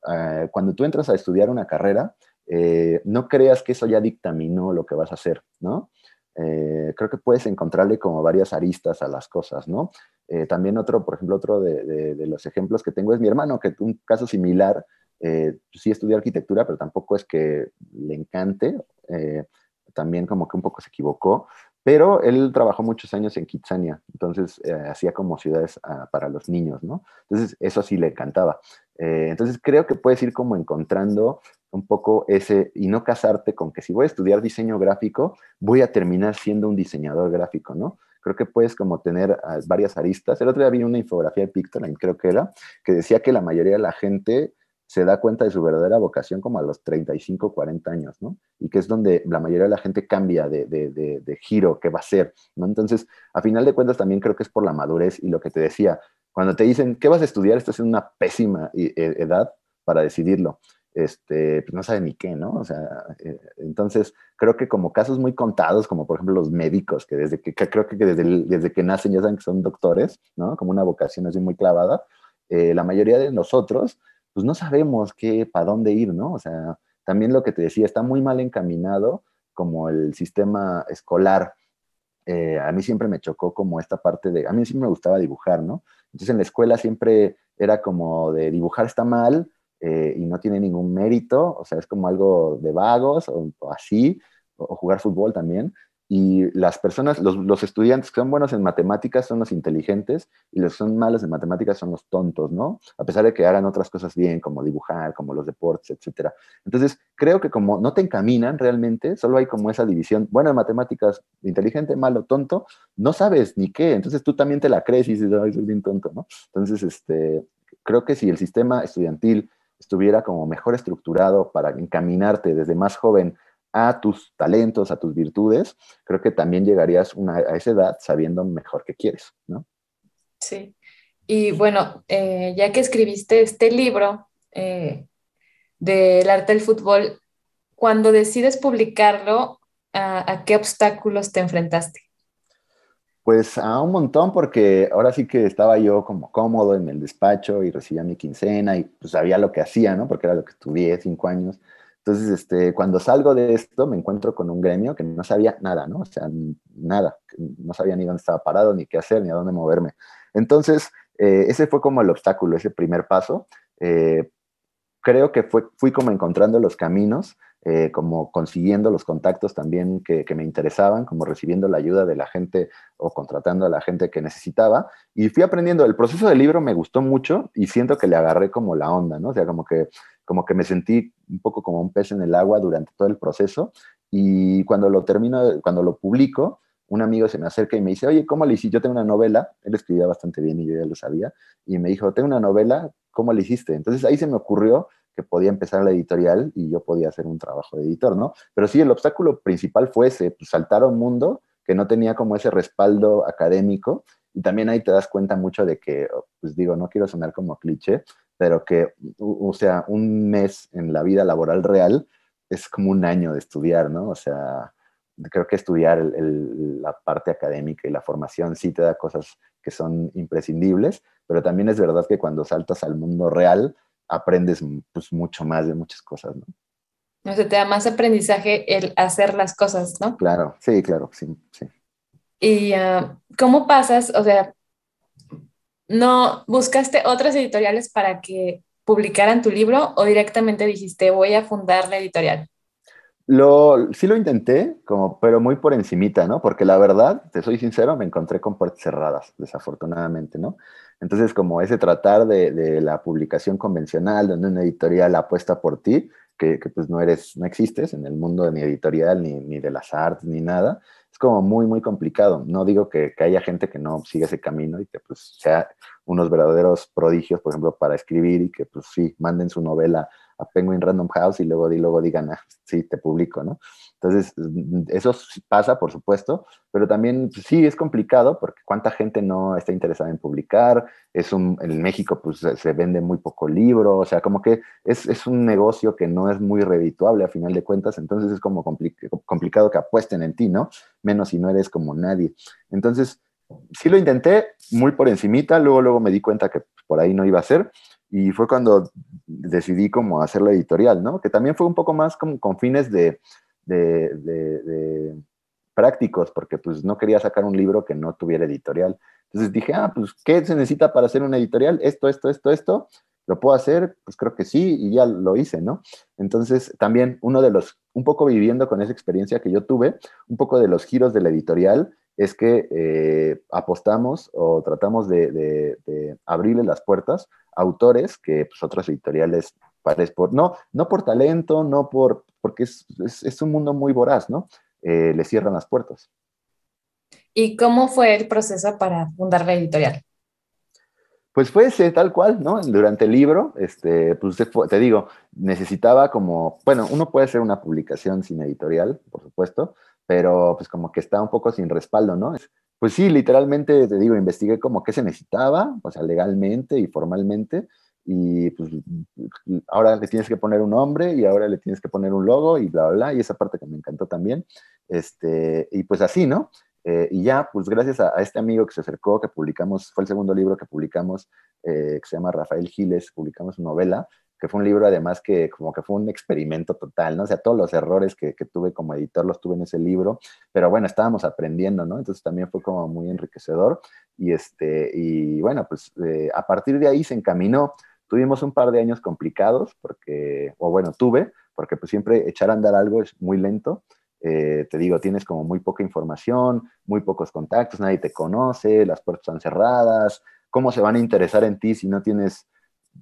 eh, cuando tú entras a estudiar una carrera, eh, no creas que eso ya dictaminó lo que vas a hacer, ¿no? Creo que puedes encontrarle como varias aristas a las cosas, ¿no? Eh, también otro, por ejemplo, otro de, los ejemplos que tengo es mi hermano, que un caso similar, eh, sí estudió arquitectura, pero tampoco es que le encante, eh, también como que un poco se equivocó, pero él trabajó muchos años en Kitsania, entonces hacía como ciudades ah, para los niños, ¿no? Entonces eso sí le encantaba. entonces creo que puedes ir como encontrando un poco ese, y no casarte con que si voy a estudiar diseño gráfico, voy a terminar siendo un diseñador gráfico, ¿no? creo que puedes como tener ah, varias aristas. El otro día vi una infografía de Pictoline, creo que era, que decía que la mayoría de la gente se da cuenta de su verdadera vocación como a los 35, 40 años, ¿no? Y que es donde la mayoría de la gente cambia de, de, de, giro, qué va a ser, ¿no? Entonces, a final de cuentas también creo que es por la madurez y lo que te decía, cuando te dicen, ¿qué vas a estudiar? Estás en una pésima e, edad para decidirlo este, pues no sabe ni qué, ¿no? O sea, eh, entonces creo que como casos muy contados, como por ejemplo los médicos, que desde que, creo que desde, que nacen ya saben que son doctores, ¿no? Como una vocación así muy clavada, eh, la mayoría de nosotros, pues no sabemos qué, para dónde ir, ¿no? O sea, también lo que te decía, está muy mal encaminado como el sistema escolar. Eh, a mí siempre me chocó como esta parte de, a mí siempre me gustaba dibujar, ¿no? Entonces en la escuela siempre era como de dibujar está mal, eh, y no tiene ningún mérito, o sea, es como algo de vagos o, así, o, jugar fútbol también. Y las personas, los, los, estudiantes que son buenos en matemáticas son los inteligentes y los que son malos en matemáticas son los tontos, ¿no? A pesar de que hagan otras cosas bien, como dibujar, como los deportes, etc. Entonces, creo que como no te encaminan realmente, solo hay como esa división, bueno, en matemáticas, inteligente, malo, tonto, no sabes ni qué, entonces tú también te la crees y dices, ay, soy bien tonto, ¿no? Entonces, este, creo que si el sistema estudiantil estuviera como mejor estructurado para encaminarte desde más joven a tus talentos, a tus virtudes, creo que también llegarías a esa edad sabiendo mejor qué quieres, ¿no? Sí. Y bueno, eh, ya que escribiste este libro eh, del arte del fútbol, cuando decides publicarlo, ¿a qué obstáculos te enfrentaste? Pues a un montón, porque ahora sí que estaba yo como cómodo en el despacho y recibía mi quincena y pues sabía lo que hacía, ¿no? Porque era lo que estudié cinco años. Entonces, este, cuando salgo de esto, me encuentro con un gremio que no sabía nada, ¿no? O sea, nada, no sabía ni dónde estaba parado, ni qué hacer, ni a dónde moverme. Entonces, eh, ese fue como el obstáculo, ese primer paso. Eh, creo que fue, fui como encontrando los caminos eh, como consiguiendo los contactos también que, me interesaban, como recibiendo la ayuda de la gente o contratando a la gente que necesitaba. Y fui aprendiendo. El proceso del libro me gustó mucho y siento que le agarré como la onda, ¿no? O sea, como que, como que me sentí un poco como un pez en el agua durante todo el proceso. Y cuando lo termino, cuando lo publico, un amigo se me acerca y me dice, oye, ¿cómo le hiciste? Yo tengo una novela, él escribía bastante bien y yo ya lo sabía, y me dijo, tengo una novela, ¿cómo le hiciste? Entonces ahí se me ocurrió que podía empezar la editorial y yo podía hacer un trabajo de editor, ¿no? Pero sí, el obstáculo principal fue ese, pues, saltar a un mundo que no tenía como ese respaldo académico y también ahí te das cuenta mucho de que, pues digo, no quiero sonar como cliché, pero que, o sea, un mes en la vida laboral real es como un año de estudiar, ¿no? O sea, creo que estudiar la parte académica y la formación sí te da cosas que son imprescindibles, pero también es verdad que cuando saltas al mundo real, aprendes pues, mucho más de muchas cosas, ¿no? O sea, te da más aprendizaje el hacer las cosas, ¿no? Claro, sí, claro, sí, sí. ¿Y ah, cómo pasas? O sea, ¿no buscaste otras editoriales para que publicaran tu libro o directamente dijiste voy a fundar la editorial? Lo, sí lo intenté, como, pero muy por encimita, ¿no? Porque la verdad, te soy sincero, me encontré con puertas cerradas, desafortunadamente, ¿no? Entonces, como ese tratar de, la publicación convencional, donde una editorial apuesta por ti, que, pues no eres, no existes en el mundo ni editorial, ni, ni de las artes, ni nada, es como muy, muy complicado. No digo que, que, haya gente que no siga ese camino y que pues sea unos verdaderos prodigios, por ejemplo, para escribir y que pues sí, manden su novela a Penguin Random House y luego, y luego digan, ah, sí, te publico, ¿no? Entonces, eso pasa, por supuesto, pero también pues, sí es complicado porque cuánta gente no está interesada en publicar, es un, en México pues se vende muy poco libro, o sea, como que es, es un negocio que no es muy redituable a final de cuentas, entonces es como complicado que apuesten en ti, ¿no? Menos si no eres como nadie. Entonces, sí lo intenté muy por encimita, luego, luego me di cuenta que por ahí no iba a ser, y fue cuando decidí como hacer la editorial, ¿no? Que también fue un poco más como con fines de de, prácticos, porque pues no quería sacar un libro que no tuviera editorial. Entonces dije, ah, pues, ¿qué se necesita para hacer una editorial? Esto, esto, esto, esto. ¿Lo puedo hacer? Pues creo que sí, y ya lo hice, ¿no? Entonces, también uno de los, un poco viviendo con esa experiencia que yo tuve, un poco de los giros de la editorial, es que eh, apostamos o tratamos de, abrirle las puertas a autores que pues, otras editoriales parece por, no, no por talento, no por, porque es, es, un mundo muy voraz, ¿no? Eh, le cierran las puertas. ¿Y cómo fue el proceso para fundar la editorial? Pues fue ese, tal cual, ¿no? Durante el libro, este, pues te digo, necesitaba como, bueno, uno puede hacer una publicación sin editorial, por supuesto, pero pues como que está un poco sin respaldo, ¿no? Pues sí, literalmente, te digo, investigué como qué se necesitaba, o sea, legalmente y formalmente, y pues ahora le tienes que poner un nombre y ahora le tienes que poner un logo y bla, bla, bla, y esa parte que me encantó también. Este, y pues así, ¿no? Eh, y ya, pues gracias a, este amigo que se acercó, que publicamos, fue el segundo libro que publicamos, eh, que se llama Rafael Giles, publicamos su novela, que fue un libro además que como que fue un experimento total, ¿no? O sea, todos los errores que, que, tuve como editor los tuve en ese libro, pero bueno, estábamos aprendiendo, ¿no? Entonces también fue como muy enriquecedor y este, y bueno, pues eh, a partir de ahí se encaminó Tuvimos un par de años complicados, porque, o bueno, tuve, porque pues siempre echar a andar algo es muy lento. Eh, te digo, tienes como muy poca información, muy pocos contactos, nadie te conoce, las puertas están cerradas, ¿cómo se van a interesar en ti si no tienes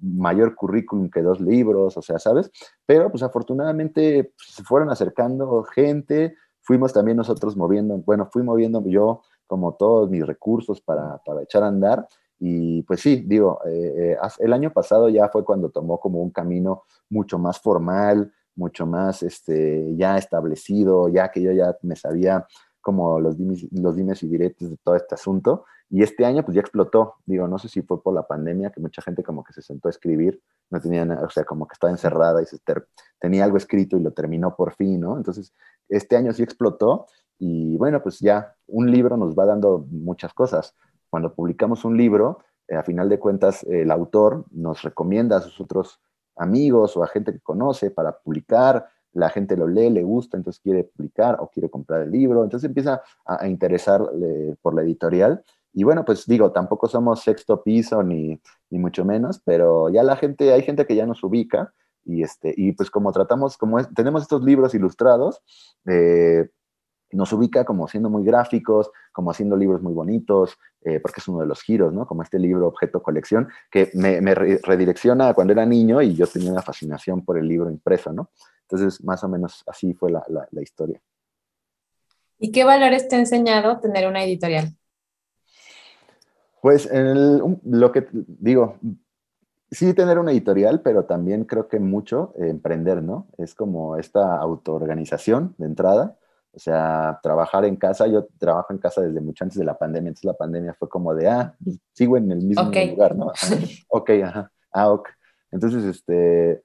mayor currículum que dos libros? O sea, ¿sabes? Pero pues afortunadamente pues, se fueron acercando gente, fuimos también nosotros moviendo, bueno, fui moviendo yo como todos mis recursos para, para echar a andar y pues sí, digo, eh, eh, el año pasado ya fue cuando tomó como un camino mucho más formal, mucho más este, ya establecido, ya que yo ya me sabía como los dimes, los dimes y diretes de todo este asunto. Y este año pues ya explotó, digo, no sé si fue por la pandemia, que mucha gente como que se sentó a escribir, no tenía nada, o sea, como que estaba encerrada y se tenía algo escrito y lo terminó por fin, ¿no? Entonces, este año sí explotó y bueno, pues ya un libro nos va dando muchas cosas cuando publicamos un libro, eh, a final de cuentas el autor nos recomienda a sus otros amigos o a gente que conoce para publicar, la gente lo lee, le gusta, entonces quiere publicar o quiere comprar el libro, entonces empieza a, interesar por la editorial. Y bueno, pues digo, tampoco somos sexto piso ni, ni, mucho menos, pero ya la gente, hay gente que ya nos ubica y, este, y pues como tratamos, como tenemos estos libros ilustrados, eh, nos ubica como siendo muy gráficos, como haciendo libros muy bonitos, eh, porque es uno de los giros, ¿no? Como este libro objeto colección, que me, redirecciona a cuando era niño y yo tenía una fascinación por el libro impreso, ¿no? Entonces, más o menos así fue la, historia. ¿Y qué valores te ha enseñado tener una editorial? Pues lo que digo, sí tener una editorial, pero también creo que mucho emprender, ¿no? Es como esta autoorganización de entrada, o sea, trabajar en casa, yo trabajo en casa desde mucho antes de la pandemia, entonces la pandemia fue como de, ah, pues, sigo en el mismo lugar, ¿no? ok, ajá, ah, ok. Entonces, este,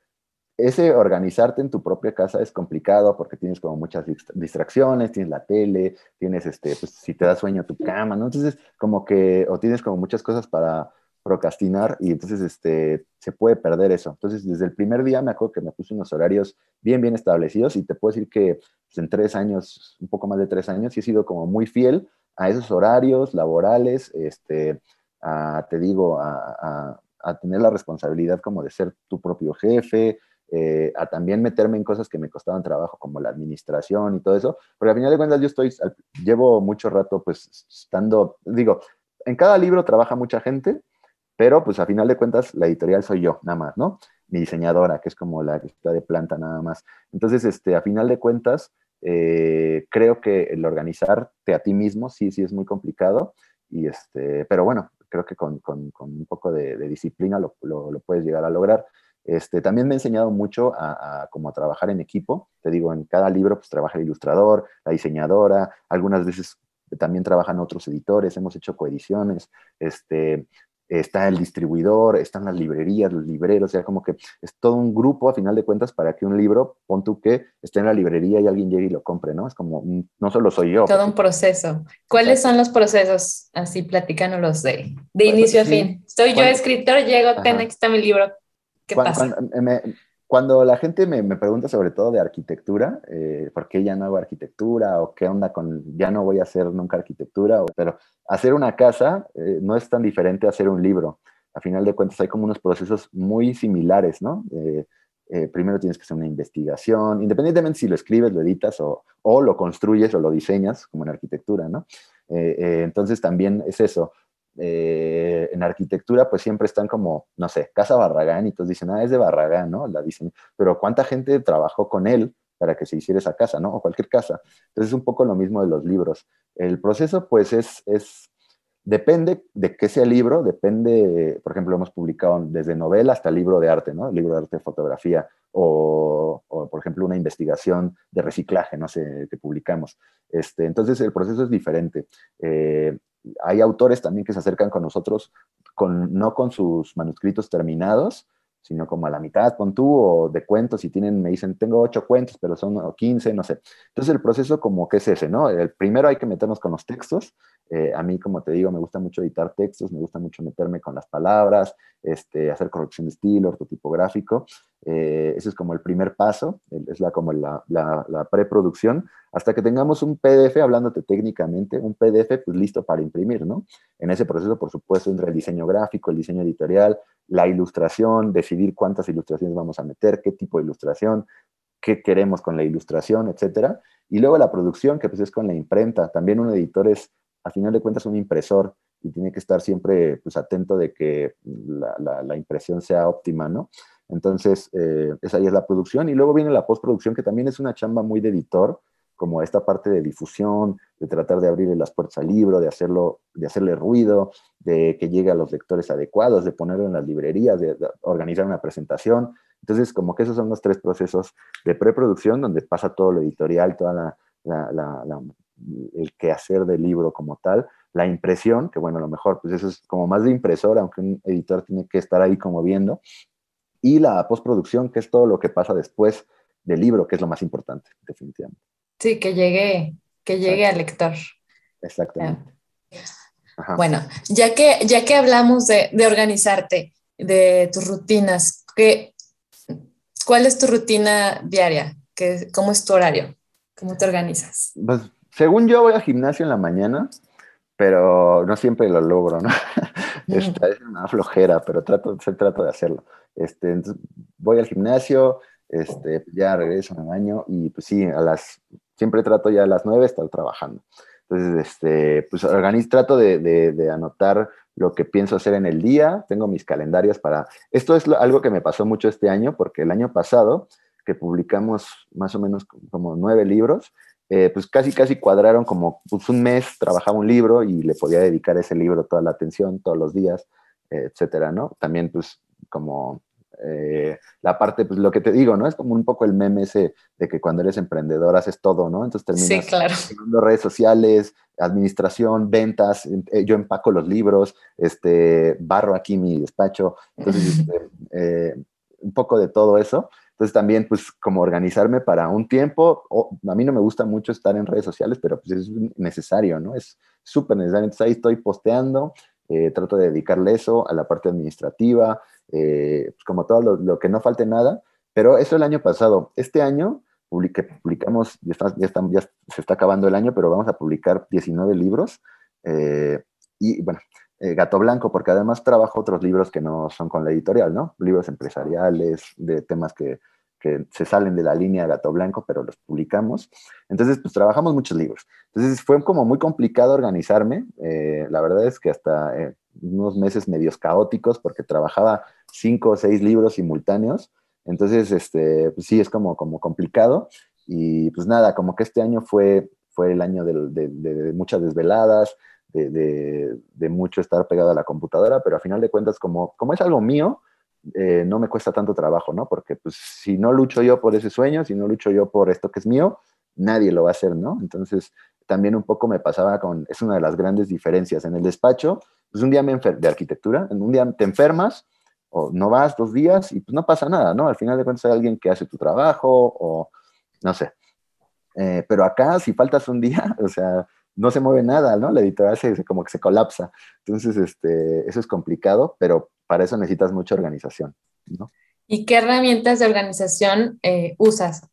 ese organizarte en tu propia casa es complicado porque tienes como muchas distracciones, tienes la tele, tienes, este, pues si te da sueño tu cama, ¿no? Entonces, como que, o tienes como muchas cosas para procrastinar y entonces este, se puede perder eso. Entonces, desde el primer día me acuerdo que me puse unos horarios bien, bien establecidos y te puedo decir que pues, en tres años, un poco más de tres años, he sido como muy fiel a esos horarios laborales, este, te digo, a, tener la responsabilidad como de ser tu propio jefe, eh, a también meterme en cosas que me costaban trabajo, como la administración y todo eso, porque al final de cuentas yo estoy, llevo mucho rato pues estando, digo, en cada libro trabaja mucha gente, pero pues a final de cuentas la editorial soy yo, nada más, ¿no? Mi diseñadora, que es como la que está de planta nada más. Entonces, este, a final de cuentas, eh, creo que el organizarte a ti mismo sí, sí es muy complicado, y este, pero bueno, creo que con, un poco de, disciplina lo, puedes llegar a lograr. Este, también me ha enseñado mucho a, a trabajar en equipo. Te digo, en cada libro pues trabaja el ilustrador, la diseñadora, algunas veces también trabajan otros editores, hemos hecho coediciones, este, está el distribuidor, están las librerías, los libreros, o sea, como que es todo un grupo a final de cuentas para que un libro, pon tú que esté en la librería y alguien llegue y lo compre, ¿no? Es como, no solo soy yo. Todo un proceso. ¿Cuáles son los procesos? Así, platícanos de, de inicio a fin. Soy yo escritor, llego, ten, aquí está mi libro. ¿Qué pasa? Cuando la gente me, pregunta sobre todo de arquitectura, eh, ¿por qué ya no hago arquitectura? ¿O qué onda con ya no voy a hacer nunca arquitectura? pero hacer una casa eh, no es tan diferente a hacer un libro. A final de cuentas hay como unos procesos muy similares, ¿no? Eh, primero tienes que hacer una investigación, independientemente si lo escribes, lo editas o, o lo construyes o lo diseñas, como en arquitectura, ¿no? entonces también es eso, eh, en arquitectura, pues siempre están como, no sé, Casa Barragán, y todos dicen, ah, es de Barragán, ¿no? La dicen, pero ¿cuánta gente trabajó con él para que se hiciera esa casa, ¿no? O cualquier casa. Entonces es un poco lo mismo de los libros. El proceso, pues, es, es depende de qué sea el libro, depende, por ejemplo, hemos publicado desde novela hasta libro de arte, ¿no? Libro de arte de fotografía, o, por ejemplo, una investigación de reciclaje, no sé, que publicamos. Este, entonces, el proceso es diferente. Eh, hay autores también que se acercan con nosotros, con, no con sus manuscritos terminados, sino como a la mitad, con tú, o de cuentos, y tienen, me dicen, tengo ocho cuentos, pero son 15, no sé. Entonces el proceso como que es ese, ¿no? El primero hay que meternos con los textos. Eh, a mí, como te digo, me gusta mucho editar textos, me gusta mucho meterme con las palabras, este, hacer corrección de estilo, ortotipográfico. Eh, ese es como el primer paso, es la, como la, la, preproducción, hasta que tengamos un PDF, hablándote técnicamente, un PDF pues listo para imprimir, ¿no? En ese proceso, por supuesto, entra el diseño gráfico, el diseño editorial, la ilustración, decidir cuántas ilustraciones vamos a meter, qué tipo de ilustración, qué queremos con la ilustración, etcétera. Y luego la producción, que pues es con la imprenta. También un editor es, a final de cuentas, un impresor y tiene que estar siempre pues, atento de que la, impresión sea óptima, ¿no? Entonces, eh, esa ahí es la producción. Y luego viene la postproducción, que también es una chamba muy de editor, como esta parte de difusión, de tratar de abrirle las puertas al libro, de, hacerlo, de hacerle ruido, de que llegue a los lectores adecuados, de ponerlo en las librerías, de, organizar una presentación. Entonces, como que esos son los tres procesos de preproducción, donde pasa todo lo editorial, toda la, el quehacer del libro como tal, la impresión, que bueno, a lo mejor, pues eso es como más de impresora, aunque un editor tiene que estar ahí como viendo, y la postproducción, que es todo lo que pasa después del libro, que es lo más importante, definitivamente. Sí, que llegue, que llegue al lector. Exactamente. Bueno, ya que, ya que hablamos de, organizarte, de tus rutinas, ¿qué, ¿cuál es tu rutina diaria? ¿Qué, ¿Cómo es tu horario? ¿Cómo te organizas? Pues, según yo voy al gimnasio en la mañana, pero no siempre lo logro, ¿no? Esta es una flojera, pero trato, trato de hacerlo. Este, entonces voy al gimnasio, este, ya regreso, me baño y pues sí, a las, siempre trato ya a las nueve estar trabajando. Entonces, este, pues trato de, de, anotar lo que pienso hacer en el día, tengo mis calendarios para... Esto es algo que me pasó mucho este año, porque el año pasado, que publicamos más o menos como nueve libros, eh, pues casi, casi cuadraron como pues un mes, trabajaba un libro y le podía dedicar ese libro toda la atención, todos los días, etcétera, ¿no? También, pues, como eh, la parte, pues lo que te digo, ¿no? Es como un poco el meme ese de que cuando eres emprendedor haces todo, ¿no? Entonces terminas sí, claro. redes sociales, administración, ventas, yo empaco los libros, este, barro aquí mi despacho, entonces este, un poco de todo eso. Entonces también, pues, como organizarme para un tiempo, a mí no me gusta mucho estar en redes sociales, pero pues es necesario, ¿no? Es súper necesario. Entonces ahí estoy posteando, eh, trato de dedicarle eso a la parte administrativa, eh, pues como todo lo, que no falte nada, pero eso el año pasado. Este año publicamos, ya, está, ya, se está acabando el año, pero vamos a publicar 19 libros. Eh, y bueno, eh, Gato Blanco, porque además trabajo otros libros que no son con la editorial, ¿no? Libros empresariales, de temas que, se salen de la línea Gato Blanco, pero los publicamos. Entonces, pues trabajamos muchos libros. Entonces, fue como muy complicado organizarme. Eh, la verdad es que hasta eh, unos meses medios caóticos porque trabajaba cinco o seis libros simultáneos. Entonces, este, pues sí, es como, como complicado. Y pues nada, como que este año fue, fue el año de, muchas desveladas, de, mucho estar pegado a la computadora, pero a final de cuentas, como, como es algo mío, eh, no me cuesta tanto trabajo, ¿no? Porque pues si no lucho yo por ese sueño, si no lucho yo por esto que es mío, nadie lo va a hacer, ¿no? Entonces, también un poco me pasaba con, es una de las grandes diferencias. En el despacho, pues un día me de arquitectura, un día te enfermas o no vas dos días y pues no pasa nada, ¿no? Al final de cuentas hay alguien que hace tu trabajo o no sé. Eh, pero acá, si faltas un día, o sea, no se mueve nada, ¿no? La editorial se, como que se colapsa. Entonces, este, eso es complicado, pero para eso necesitas mucha organización, ¿no? ¿Y qué herramientas de organización eh, usas?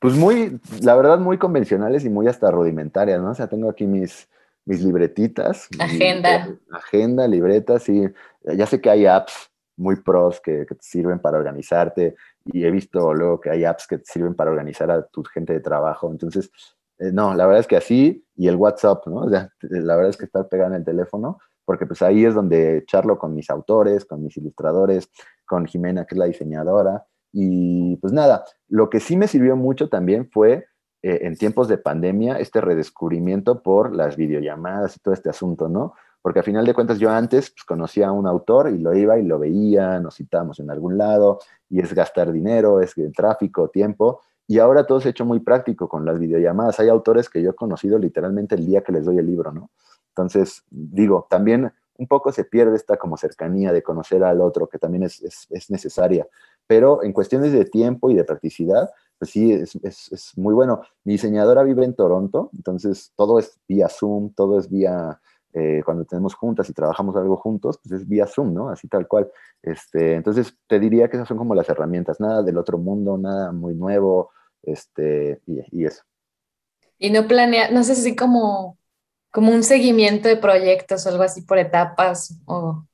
Pues muy, la verdad, muy convencionales y muy hasta rudimentarias, ¿no? O sea, tengo aquí mis, mis libretitas. Agenda. agenda, libretas, y ya sé que hay apps muy pros que, que, te sirven para organizarte y he visto luego que hay apps que te sirven para organizar a tu gente de trabajo. Entonces, eh, no, la verdad es que así y el WhatsApp, ¿no? O sea, la verdad es que estar pegado en el teléfono, porque pues ahí es donde charlo con mis autores, con mis ilustradores, con Jimena, que es la diseñadora. Y pues nada, lo que sí me sirvió mucho también fue eh, en tiempos de pandemia este redescubrimiento por las videollamadas y todo este asunto, ¿no? Porque a final de cuentas yo antes pues, conocía a un autor y lo iba y lo veía, nos citábamos en algún lado y es gastar dinero, es tráfico, tiempo. Y ahora todo se ha hecho muy práctico con las videollamadas. Hay autores que yo he conocido literalmente el día que les doy el libro, ¿no? Entonces, digo, también un poco se pierde esta como cercanía de conocer al otro, que también es, es, necesaria. Pero en cuestiones de tiempo y de practicidad, pues sí, es, es, muy bueno. Mi diseñadora vive en Toronto, entonces todo es vía Zoom, todo es vía, eh, cuando tenemos juntas y trabajamos algo juntos, pues es vía Zoom, ¿no? Así tal cual. Este, entonces te diría que esas son como las herramientas, nada del otro mundo, nada muy nuevo, este, y, eso. Y no planea, no sé si como, como un seguimiento de proyectos o algo así por etapas o,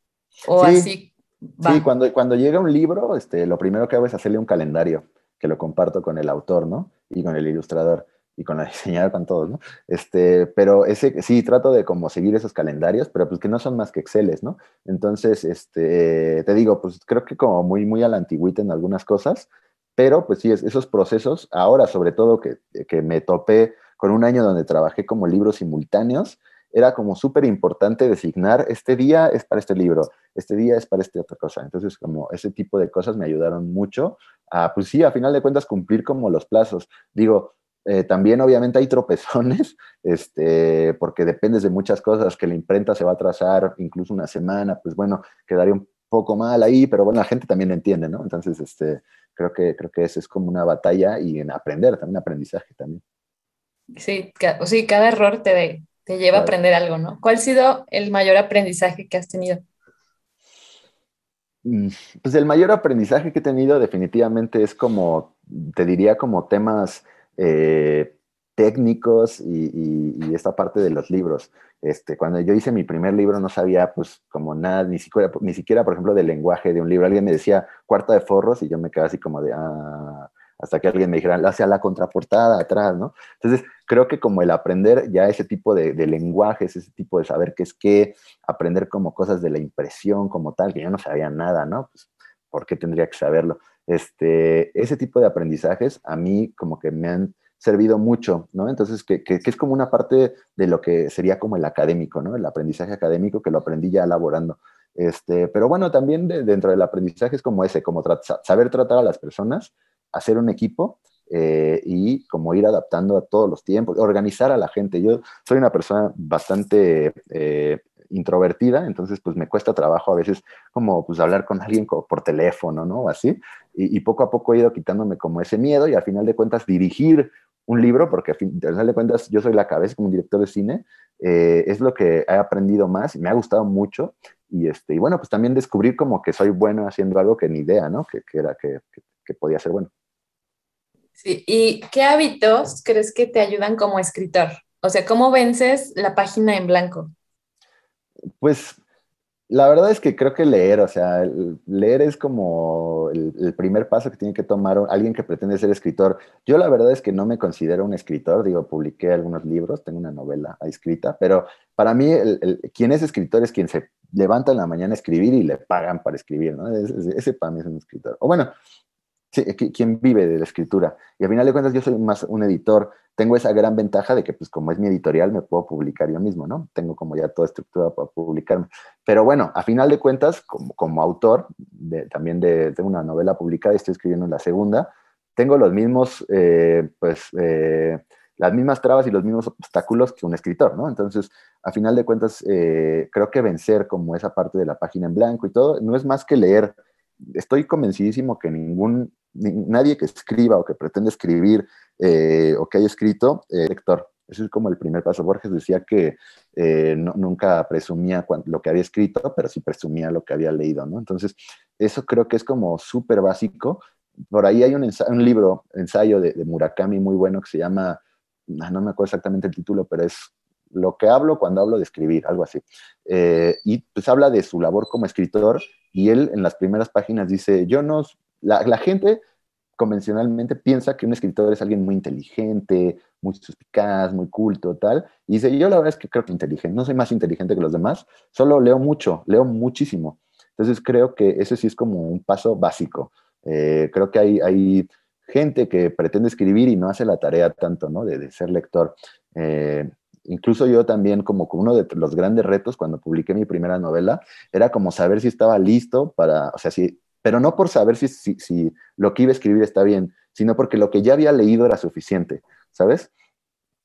o así. Sí, cuando, cuando llega un libro, este, lo primero que hago es hacerle un calendario que lo comparto con el autor, ¿no? Y con el ilustrador y con la diseñadora, con todos, ¿no? Este, pero ese, sí, trato de como seguir esos calendarios, pero pues que no son más que Exceles, ¿no? Entonces, este, te digo, pues creo que como muy, muy a la antigüita en algunas cosas, pero pues sí, esos procesos, ahora sobre todo que, que me topé con un año donde trabajé como libros simultáneos, era como súper importante designar, este día es para este libro, este día es para esta otra cosa. Entonces, como ese tipo de cosas me ayudaron mucho a, pues sí, a final de cuentas cumplir como los plazos. Digo, eh, también obviamente hay tropezones, este, porque dependes de muchas cosas, que la imprenta se va a atrasar incluso una semana, pues bueno, quedaría un poco mal ahí, pero bueno, la gente también entiende, ¿no? Entonces, este, creo que, creo que eso es como una batalla y en aprender, también aprendizaje también. Sí, sí cada error te, te lleva a aprender algo, ¿no? ¿Cuál ha sido el mayor aprendizaje que has tenido? Mm, pues el mayor aprendizaje que he tenido definitivamente es como, te diría como temas eh, técnicos y, esta parte de los libros. Este, cuando yo hice mi primer libro no sabía pues como nada, ni siquiera, ni siquiera por ejemplo del lenguaje de un libro. Alguien me decía cuarta de forros y yo me quedaba así como de, ah, hasta que alguien me dijera, hacia la contraportada atrás, ¿no? Entonces, creo que como el aprender ya ese tipo de, lenguajes, ese tipo de saber qué es qué, aprender como cosas de la impresión como tal, que yo no sabía nada, ¿no? Pues, ¿por qué tendría que saberlo? Este, ese tipo de aprendizajes a mí como que me han servido mucho, ¿no? Entonces, que, que, es como una parte de lo que sería como el académico, ¿no? El aprendizaje académico que lo aprendí ya elaborando. Este, pero bueno, también dentro del aprendizaje es como ese, como saber tratar a las personas, hacer un equipo eh, y como ir adaptando a todos los tiempos, organizar a la gente. Yo soy una persona bastante eh, introvertida, entonces pues me cuesta trabajo a veces como pues hablar con alguien por teléfono, ¿no? Así, y, poco a poco he ido quitándome como ese miedo y al final de cuentas dirigir un libro, porque al final de cuentas yo soy la cabeza como director de cine, eh, es lo que he aprendido más y me ha gustado mucho y, este, y bueno, pues también descubrir como que soy bueno haciendo algo que ni idea, ¿no? Que, que era que, que podía ser bueno. Sí, ¿y qué hábitos crees que te ayudan como escritor? O sea, ¿cómo vences la página en blanco? Pues la verdad es que creo que leer, o sea, leer es como el, primer paso que tiene que tomar alguien que pretende ser escritor. Yo la verdad es que no me considero un escritor, digo, publiqué algunos libros, tengo una novela escrita, pero para mí quien es escritor es quien se levanta en la mañana a escribir y le pagan para escribir, ¿no? Ese, para mí es un escritor. O bueno, sí, quien vive de la escritura. Y al final de cuentas yo soy más un editor. Tengo esa gran ventaja de que, pues como es mi editorial, me puedo publicar yo mismo, ¿no? Tengo como ya toda estructura para publicarme. Pero bueno, a final de cuentas, como, como autor de, también de, de, una novela publicada, estoy escribiendo la segunda, tengo los mismos, eh, pues... Eh, las mismas trabas y los mismos obstáculos que un escritor, ¿no? Entonces, a final de cuentas, eh, creo que vencer como esa parte de la página en blanco y todo, no es más que leer. Estoy convencidísimo que ningún, nadie que escriba o que pretende escribir eh, o que haya escrito, eh, lector. Ese es como el primer paso. Borges decía que nunca presumía lo que había escrito, pero sí presumía lo que había leído, ¿no? Entonces, eso creo que es como súper básico. Por ahí hay un, libro, ensayo de, de Murakami muy bueno que se llama Ah, no me acuerdo exactamente el título, pero es lo que hablo cuando hablo de escribir, algo así. Eh, y pues habla de su labor como escritor y él en las primeras páginas dice, yo no, la, gente convencionalmente piensa que un escritor es alguien muy inteligente, muy suspicaz, muy culto, tal. Y dice, yo la verdad es que creo que inteligente, no soy más inteligente que los demás, solo leo mucho, leo muchísimo. Entonces creo que ese sí es como un paso básico. Eh, creo que hay, hay gente que pretende escribir y no hace la tarea tanto, ¿no? De, ser lector. Eh, incluso yo también, como uno de los grandes retos cuando publiqué mi primera novela, era como saber si estaba listo para, o sea, si, pero no por saber si, si, lo que iba a escribir está bien, sino porque lo que ya había leído era suficiente, ¿sabes?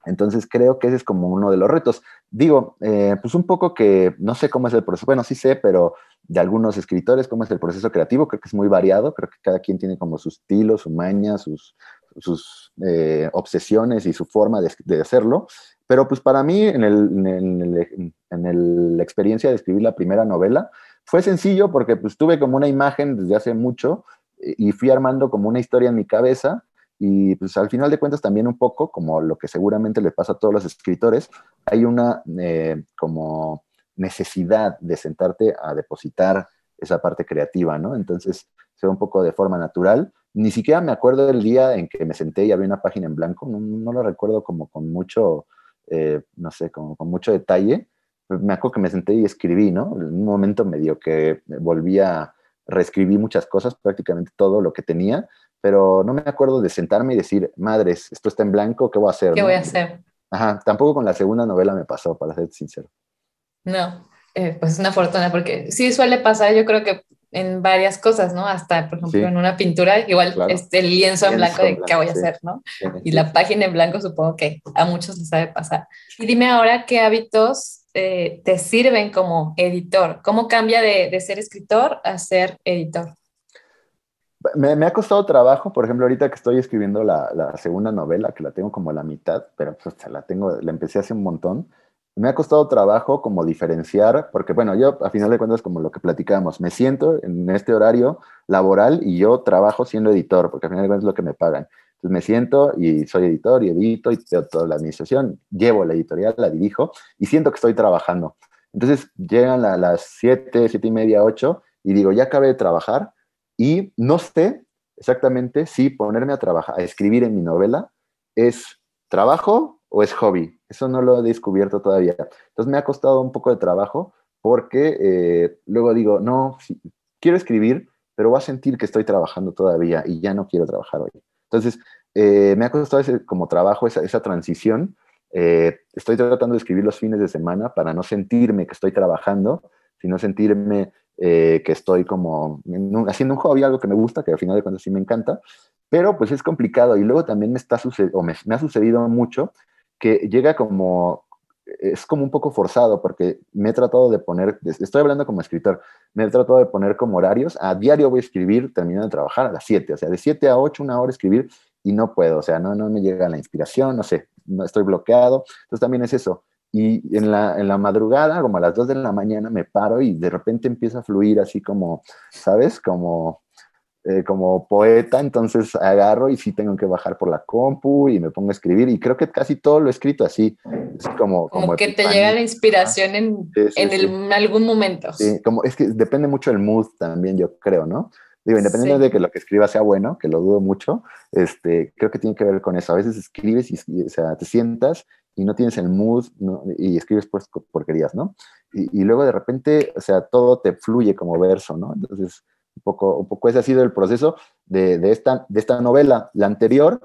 Entonces creo que ese es como uno de los retos. Digo, eh, pues un poco que no sé cómo es el proceso, bueno, sí sé, pero de algunos escritores, cómo es el proceso creativo, creo que es muy variado, creo que cada quien tiene como su estilo, su maña, sus, sus eh, obsesiones y su forma de, hacerlo, pero pues para mí en, el, en, la experiencia de escribir la primera novela fue sencillo porque pues tuve como una imagen desde hace mucho eh, y fui armando como una historia en mi cabeza y pues al final de cuentas también un poco, como lo que seguramente le pasa a todos los escritores, hay una eh, como necesidad de sentarte a depositar esa parte creativa, ¿no? Entonces, se un poco de forma natural. Ni siquiera me acuerdo del día en que me senté y había una página en blanco, no, lo recuerdo como con mucho, eh, no sé, con mucho detalle. Me acuerdo que me senté y escribí, ¿no? En un momento medio que volví a reescribir muchas cosas, prácticamente todo lo que tenía, pero no me acuerdo de sentarme y decir, madres, esto está en blanco, ¿qué voy a hacer? ¿Qué voy a hacer? Ajá, tampoco con la segunda novela me pasó, para ser sincero. No, eh, pues es una fortuna, porque sí suele pasar, yo creo que en varias cosas, ¿no? Hasta, por ejemplo, en una pintura, igual este, el lienzo en blanco de qué voy a hacer, ¿no? Y la página en blanco supongo que a muchos les sabe pasar. Y dime ahora qué hábitos eh, te sirven como editor. ¿Cómo cambia de, de ser escritor a ser editor? Me, me, ha costado trabajo, por ejemplo, ahorita que estoy escribiendo la, la, segunda novela, que la tengo como a la mitad, pero pues la tengo, la empecé hace un montón me ha costado trabajo como diferenciar, porque bueno, yo a final de cuentas, como lo que platicamos, me siento en este horario laboral y yo trabajo siendo editor, porque a final de cuentas es lo que me pagan. Entonces me siento y soy editor y edito y tengo toda la administración, llevo la editorial, la dirijo y siento que estoy trabajando. Entonces llegan a las 7, 7 y media, 8 y digo, ya acabé de trabajar y no sé exactamente si ponerme a trabajar, a escribir en mi novela es trabajo o es hobby eso no lo he descubierto todavía. Entonces me ha costado un poco de trabajo porque eh, luego digo, no, quiero escribir, pero voy a sentir que estoy trabajando todavía y ya no quiero trabajar hoy. Entonces, eh, me ha costado ese, como trabajo esa, esa transición. Eh, estoy tratando de escribir los fines de semana para no sentirme que estoy trabajando, sino sentirme que estoy como haciendo un hobby, algo que me gusta, que al final de cuentas sí me encanta, pero pues es complicado y luego también me, está o me, me ha sucedido mucho que llega como, es como un poco forzado porque me he tratado de poner, estoy hablando como escritor, me he tratado de poner como horarios, a diario voy a escribir, terminando de trabajar a las 7, o sea, de 7 a 8, una hora escribir y no puedo, o sea, no, no me llega la inspiración, no sé, no estoy bloqueado, entonces también es eso. Y en la, en la madrugada, como a las 2 de la mañana, me paro y de repente empieza a fluir así como, ¿sabes? Como eh, como poeta, entonces agarro y sí tengo que bajar por la compu y me pongo a escribir y creo que casi todo lo he escrito así, es como... Como, que te llega la inspiración en, en, algún momento. Sí, como es que depende mucho del mood también, yo creo, ¿no? Digo, independientemente de que lo que escriba sea bueno, que lo dudo mucho, este, creo que tiene que ver con eso. A veces escribes y, o sea, te sientas y no tienes el mood y escribes pues porquerías, ¿no? Y, luego de repente, o sea, todo te fluye como verso, ¿no? Entonces, un poco, un poco ese ha sido el proceso de, de, esta, de esta novela. La anterior,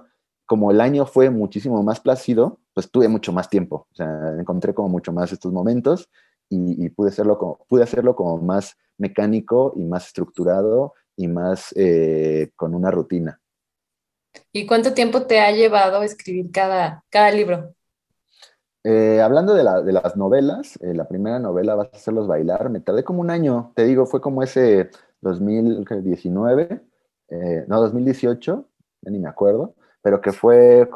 como el año fue muchísimo más plácido, pues tuve mucho más tiempo, o sea, encontré como mucho más estos momentos y, pude, hacerlo como, pude hacerlo como más mecánico y más estructurado y más eh, con una rutina. ¿Y cuánto tiempo te ha llevado escribir cada, cada libro? Eh, hablando de, las novelas, eh, la primera novela vas a hacerlos bailar, me tardé como un año, te digo, fue como ese 2019, no, 2018, ya ni me acuerdo, pero que fue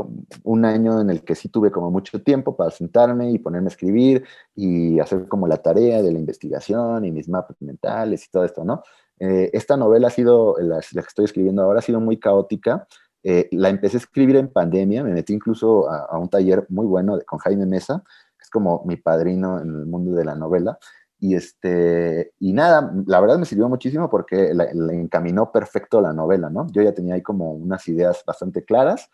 un año en el que sí tuve como mucho tiempo para sentarme y ponerme a escribir y hacer como la tarea de la investigación y mis mapas mentales y todo esto, ¿no? Eh, esta novela ha sido, la, que estoy escribiendo ahora, ha sido muy caótica. Eh, la empecé a escribir en pandemia, me metí incluso a, un taller muy bueno con Jaime Mesa, que es como mi padrino en el mundo de la novela, y, este, y nada, la verdad me sirvió muchísimo porque le encaminó perfecto la novela, ¿no? Yo ya tenía ahí como unas ideas bastante claras,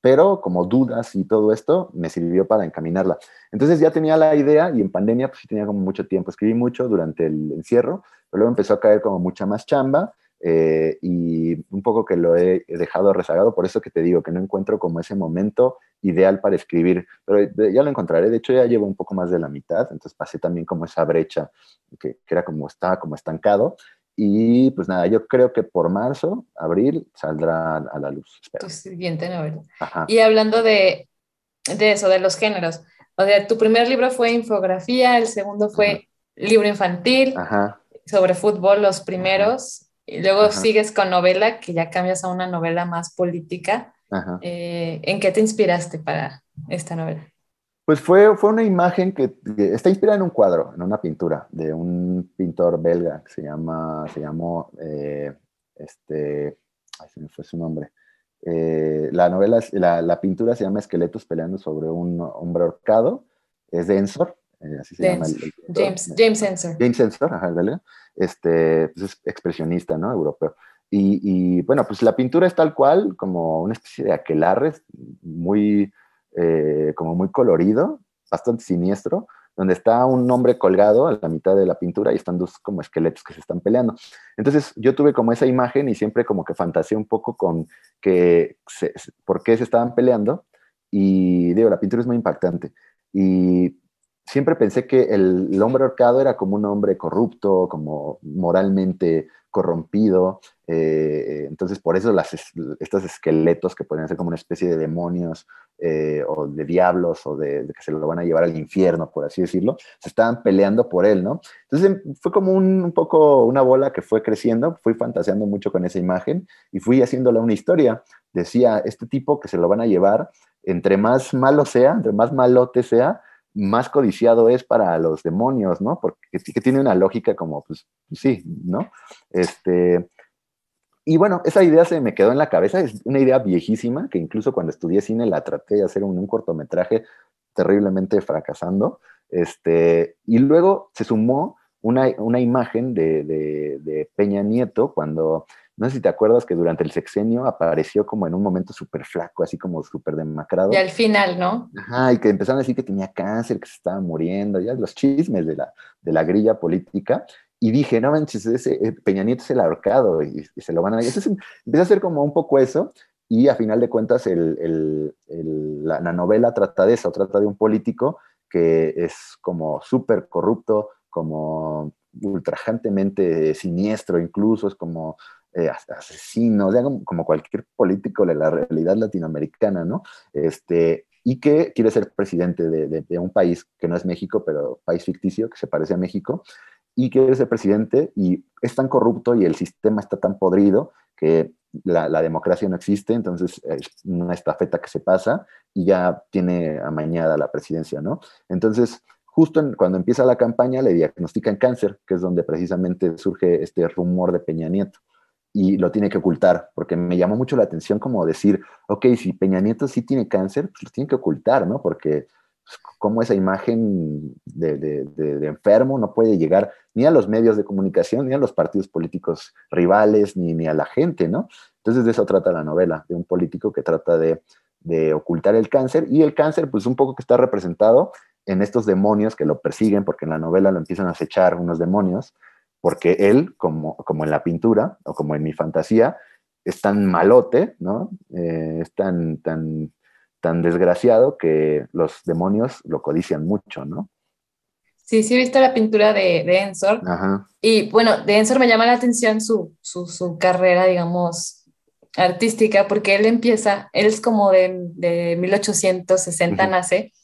pero como dudas y todo esto me sirvió para encaminarla. Entonces ya tenía la idea y en pandemia pues sí tenía como mucho tiempo, escribí mucho durante el encierro, pero luego empezó a caer como mucha más chamba eh, y un poco que lo he dejado rezagado, por eso que te digo que no encuentro como ese momento ideal para escribir, pero ya lo encontraré, de hecho ya llevo un poco más de la mitad, entonces pasé también como esa brecha que, que era como estaba como estancado y pues nada, yo creo que por marzo, abril saldrá a la luz. Tu siguiente novela. Y hablando de, de, eso, de los géneros, o sea, tu primer libro fue infografía, el segundo fue libro infantil, sobre fútbol los primeros, y luego sigues con novela, que ya cambias a una novela más política. Eh, ¿En qué te inspiraste para esta novela? Pues fue, fue una imagen que, está inspirada en un cuadro, en una pintura de un pintor belga que se llama, se llamó, eh, este, ay, se me fue su nombre. Eh, la novela, la, la, pintura se llama Esqueletos peleando sobre un hombre horcado, es de Ensor, eh, así se llama el, James, James Ensor. James Ensor, ajá, ¿vale? Este, pues es expresionista, ¿no? Europeo. Y, bueno, pues la pintura es tal cual, como una especie de aquelarre, muy, eh, como muy colorido, bastante siniestro, donde está un hombre colgado a la mitad de la pintura y están dos como esqueletos que se están peleando. Entonces yo tuve como esa imagen y siempre como que fantaseé un poco con que por qué se estaban peleando y digo, la pintura es muy impactante. Y siempre pensé que el, hombre ahorcado era como un hombre corrupto, como moralmente corrompido. Eh, entonces, por eso las, estos esqueletos que podrían ser como una especie de demonios eh, o de diablos o de, que se lo van a llevar al infierno, por así decirlo, se estaban peleando por él, ¿no? Entonces, fue como un, un poco una bola que fue creciendo, fui fantaseando mucho con esa imagen y fui haciéndola una historia. Decía, este tipo que se lo van a llevar, entre más malo sea, entre más malote sea, más codiciado es para los demonios, ¿no? Porque que tiene una lógica como, pues, sí, ¿no? Este, y bueno, esa idea se me quedó en la cabeza, es una idea viejísima, que incluso cuando estudié cine la traté de hacer un, un cortometraje terriblemente fracasando, este, y luego se sumó una, una imagen de, de Peña Nieto cuando no sé si te acuerdas que durante el sexenio apareció como en un momento súper flaco, así como súper demacrado. Y al final, ¿no? Ajá, y que empezaron a decir que tenía cáncer, que se estaba muriendo, ya los chismes de la, de la grilla política. Y dije, no manches, ese eh, Peña Nieto es el ahorcado y, se lo van a... Entonces empieza a ser como un poco eso y a final de cuentas el, el, la, la novela trata de eso, trata de un político que es como súper corrupto, como ultrajantemente siniestro incluso, es como eh, asesinos, como, cualquier político de la realidad latinoamericana, ¿no? Este, y que quiere ser presidente de, un país que no es México, pero país ficticio que se parece a México, y quiere ser presidente y es tan corrupto y el sistema está tan podrido que la, democracia no existe, entonces es una estafeta que se pasa y ya tiene amañada la presidencia, ¿no? Entonces, justo cuando empieza la campaña le diagnostican cáncer, que es donde precisamente surge este rumor de Peña Nieto y lo tiene que ocultar, porque me llamó mucho la atención como decir, ok, si Peña Nieto sí tiene cáncer, pues lo tiene que ocultar, ¿no? Porque pues, como esa imagen de, de, enfermo no puede llegar ni a los medios de comunicación, ni a los partidos políticos rivales, ni, ni a la gente, ¿no? Entonces de eso trata la novela, de un político que trata de, de ocultar el cáncer y el cáncer pues un poco que está representado en estos demonios que lo persiguen, porque en la novela lo empiezan a acechar unos demonios, porque él, como, como en la pintura o como en mi fantasía, es tan malote, ¿no? Eh, es tan, tan, tan desgraciado que los demonios lo codician mucho, ¿no? Sí, sí he visto la pintura de, de Ensor. Y bueno, de Ensor me llama la atención su, su, su, carrera, digamos, artística, porque él empieza, él es como de, de 1860 nace,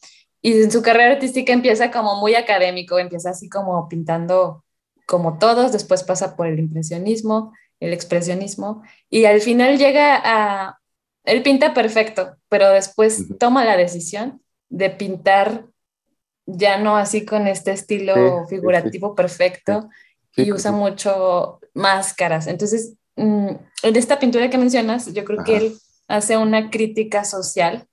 y en su carrera artística empieza como muy académico, empieza así como pintando como todos, después pasa por el impresionismo, el expresionismo, y al final llega a, él pinta perfecto, pero después toma la decisión de pintar ya no así con este estilo figurativo perfecto y usa mucho máscaras. Entonces, mm, en esta pintura que mencionas, yo creo que él hace una crítica social.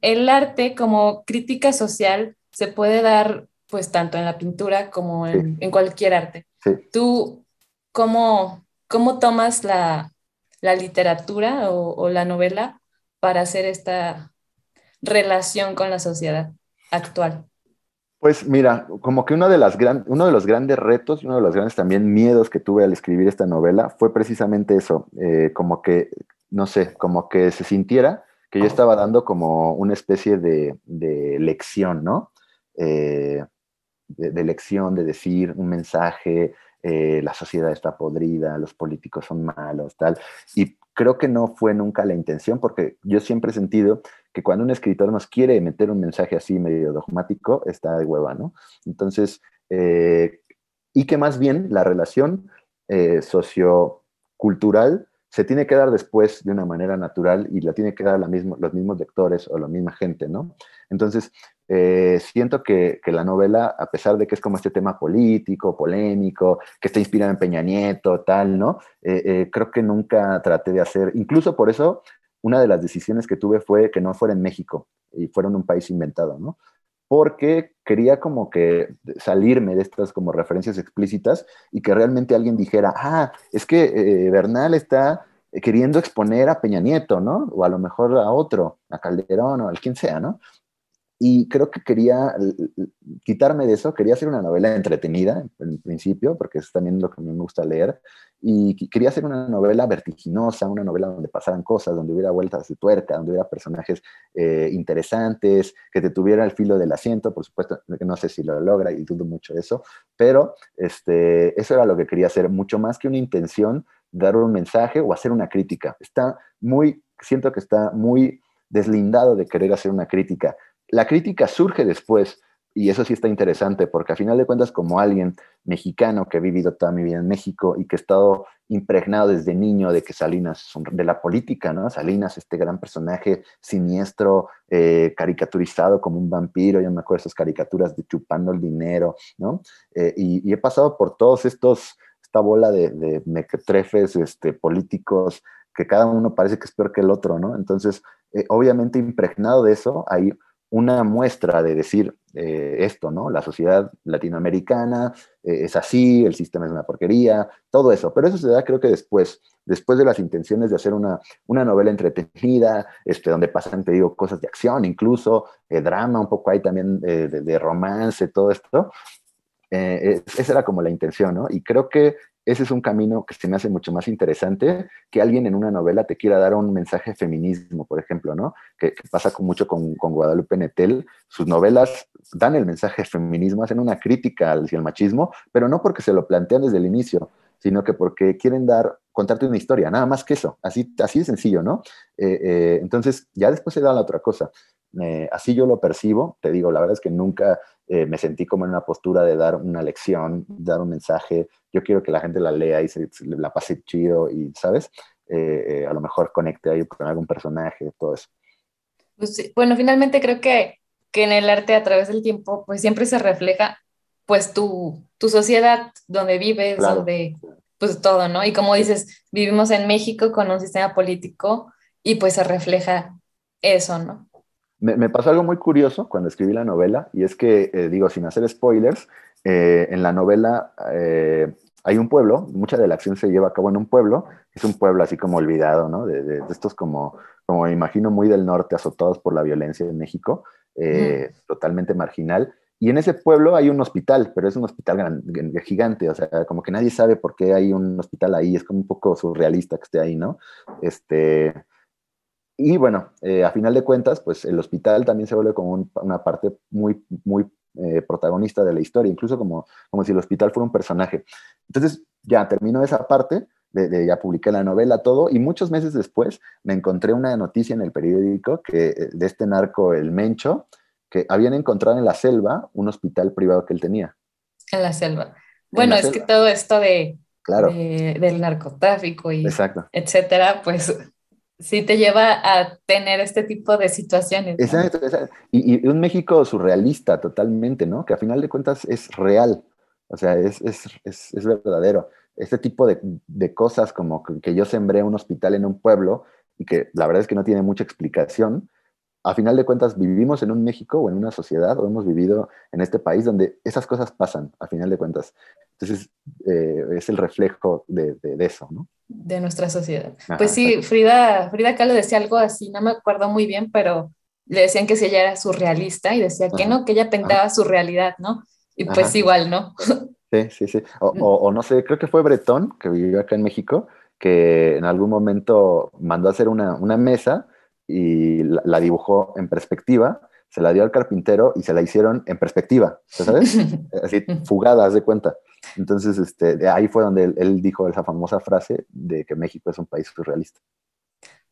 El arte como crítica social se puede dar pues tanto en la pintura como en, cualquier arte. ¿Tú cómo, cómo tomas la, literatura o, la novela para hacer esta relación con la sociedad actual? Pues mira, como que uno de, las gran, uno de los grandes retos y uno de los grandes también miedos que tuve al escribir esta novela fue precisamente eso, eh, como que, no sé, como que se sintiera que yo estaba dando como una especie de, lección, ¿no? Eh, de, lección, de decir un mensaje, eh, la sociedad está podrida, los políticos son malos, tal. Y creo que no fue nunca la intención, porque yo siempre he sentido que cuando un escritor nos quiere meter un mensaje así medio dogmático, está de hueva, ¿no? Entonces, eh, y que más bien la relación eh, sociocultural se tiene que dar después de una manera natural y la tiene que dar la mismo, los mismos lectores o la misma gente, ¿no? Entonces, eh, siento que, la novela, a pesar de que es como este tema político, polémico, que está inspirado en Peña Nieto, tal, ¿no? Eh, eh, creo que nunca traté de hacer, incluso por eso, una de las decisiones que tuve fue que no fuera en México y fuera en un país inventado, ¿no? Porque quería como que salirme de estas como referencias explícitas y que realmente alguien dijera, ah, es que Bernal está queriendo exponer a Peña Nieto, ¿no? O a lo mejor a otro, a Calderón o al quien sea, ¿no? Y creo que quería quitarme de eso, quería hacer una novela entretenida en principio, porque es también lo que me gusta leer, y quería hacer una novela vertiginosa, una novela donde pasaran cosas, donde hubiera vueltas de tuerca, donde hubiera personajes eh, interesantes, que te tuviera el filo del asiento, por supuesto, no sé si lo logra y dudo mucho eso, pero este, eso era lo que quería hacer, mucho más que una intención, dar un mensaje o hacer una crítica. Está muy, siento que está muy deslindado de querer hacer una crítica la crítica surge después, y eso sí está interesante, porque a final de cuentas, como alguien mexicano que ha vivido toda mi vida en México y que ha estado impregnado desde niño de que Salinas, de la política, ¿no? Salinas, este gran personaje siniestro, eh, caricaturizado como un vampiro, yo me acuerdo de esas caricaturas de chupando el dinero, ¿no? Eh, y, he pasado por todos estos, esta bola de, mequetrefes este, políticos que cada uno parece que es peor que el otro, ¿no? Entonces, eh, obviamente impregnado de eso, hay una muestra de decir eh, esto, ¿no? La sociedad latinoamericana eh, es así, el sistema es una porquería, todo eso. Pero eso se da creo que después, después de las intenciones de hacer una, una novela entretenida, este, donde pasan, te digo, cosas de acción, incluso eh, drama, un poco ahí también de, de, romance, todo esto. esa era como la intención, ¿no? Y creo que ese es un camino que se me hace mucho más interesante que alguien en una novela te quiera dar un mensaje feminismo, por ejemplo, ¿no? Que, pasa con, mucho con, Guadalupe Netel. Sus novelas dan el mensaje feminismo, hacen una crítica hacia el machismo, pero no porque se lo plantean desde el inicio, sino que porque quieren dar, contarte una historia, nada más que eso, así, así de sencillo, ¿no? Eh, eh, entonces, ya después se da la otra cosa. Eh, así yo lo percibo, te digo, la verdad es que nunca me sentí como en una postura de dar una lección, dar un mensaje, yo quiero que la gente la lea y se, la pase chido y, ¿sabes? a lo mejor conecte ahí con algún personaje, todo eso. Pues bueno, finalmente creo que, que en el arte a través del tiempo, pues siempre se refleja pues tu, tu sociedad, donde vives, donde, pues todo, ¿no? Y como dices, vivimos en México con un sistema político y pues se refleja eso, ¿no? Me, pasó algo muy curioso cuando escribí la novela, y es que, eh, digo, sin hacer spoilers, eh, en la novela, eh, hay un pueblo, mucha de la acción se lleva a cabo en un pueblo, es un pueblo así como olvidado, ¿no? De, estos como, como me imagino muy del norte, azotados por la violencia en México, eh, totalmente marginal. Y en ese pueblo hay un hospital, pero es un hospital gigante, o sea, como que nadie sabe por qué hay un hospital ahí, es como un poco surrealista que esté ahí, ¿no? Este, y bueno, eh, a final de cuentas, pues el hospital también se vuelve como una parte muy, muy eh, protagonista de la historia, incluso como, como si el hospital fuera un personaje. Entonces, ya terminó esa parte, de, ya publiqué la novela, todo, y muchos meses después me encontré una noticia en el periódico que, eh, de este narco, el Mencho, que habían encontrado en la selva un hospital privado que él tenía. En la selva. Bueno, es que todo esto de, claro. del narcotráfico y Exacto. etcétera, pues sí te lleva a tener este tipo de situaciones. Exacto, Y, un México surrealista totalmente, ¿no? Que a final de cuentas es real, o sea, es, es, es, es verdadero. Este tipo de, de, cosas como que yo sembré un hospital en un pueblo y que la verdad es que no tiene mucha explicación, a final de cuentas vivimos en un México o en una sociedad o hemos vivido en este país donde esas cosas pasan, a final de cuentas. Entonces, eh, es el reflejo de, de, eso, ¿no? De nuestra sociedad. pues sí, Frida, Frida Kahlo decía algo así, no me acuerdo muy bien, pero le decían que si ella era surrealista y decía que no, que ella pintaba su realidad, ¿no? Y pues igual, ¿no? Sí, sí, sí. O, o, no sé, creo que fue Bretón, que vivió acá en México, que en algún momento mandó a hacer una, una mesa y la, dibujó en perspectiva, se la dio al carpintero y se la hicieron en perspectiva, ¿sabes? Así, fugadas de cuenta. Entonces, este, de ahí fue donde él, dijo esa famosa frase de que México es un país surrealista.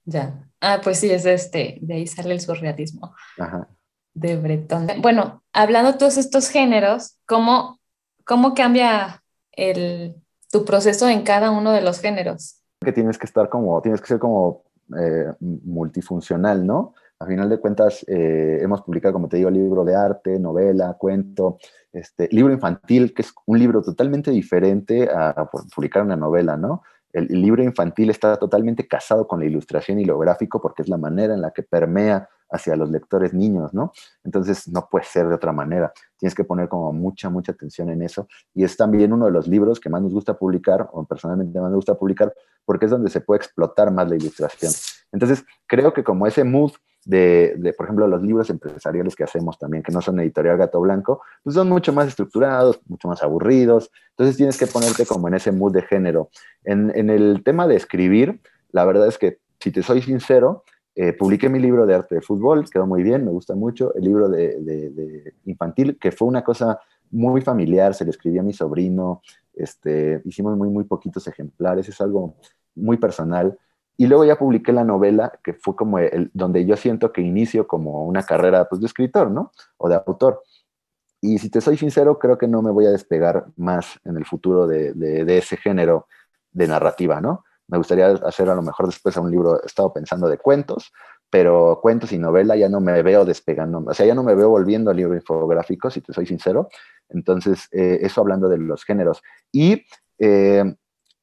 Ya. Ah, pues sí, es este, de ahí sale el surrealismo. Ajá. De Breton. Bueno, hablando de todos estos géneros, ¿cómo, cómo cambia el, tu proceso en cada uno de los géneros? Que tienes que estar como, tienes que ser como eh, multifuncional, ¿no? A final de cuentas, eh, hemos publicado, como te digo, libro de arte, novela, cuento, este, libro infantil, que es un libro totalmente diferente a, publicar una novela, ¿no? El, el, libro infantil está totalmente casado con la ilustración y lo gráfico porque es la manera en la que permea hacia los lectores niños, ¿no? Entonces no puede ser de otra manera. Tienes que poner como mucha, mucha atención en eso. Y es también uno de los libros que más nos gusta publicar, o personalmente más me gusta publicar, porque es donde se puede explotar más la ilustración. Entonces, creo que como ese mood de, por ejemplo, los libros empresariales que hacemos también, que no son editorial gato blanco, pues son mucho más estructurados, mucho más aburridos. Entonces tienes que ponerte como en ese mood de género. En, en el tema de escribir, la verdad es que, si te soy sincero, eh, publiqué mi libro de arte de fútbol, quedó muy bien, me gusta mucho. El libro de, infantil, que fue una cosa muy familiar, se lo escribí a mi sobrino, este, hicimos muy, muy poquitos ejemplares, es algo muy personal. Y luego ya publiqué la novela, que fue como el, donde yo siento que inicio como una carrera pues, de escritor, ¿no? O de autor. Y si te soy sincero, creo que no me voy a despegar más en el futuro de, de ese género de narrativa, ¿no? Me gustaría hacer a lo mejor después un libro, he estado pensando de cuentos, pero cuentos y novela ya no me veo despegando, o sea, ya no me veo volviendo al libro infográfico, si te soy sincero. Entonces, eh, eso hablando de los géneros. Y eh,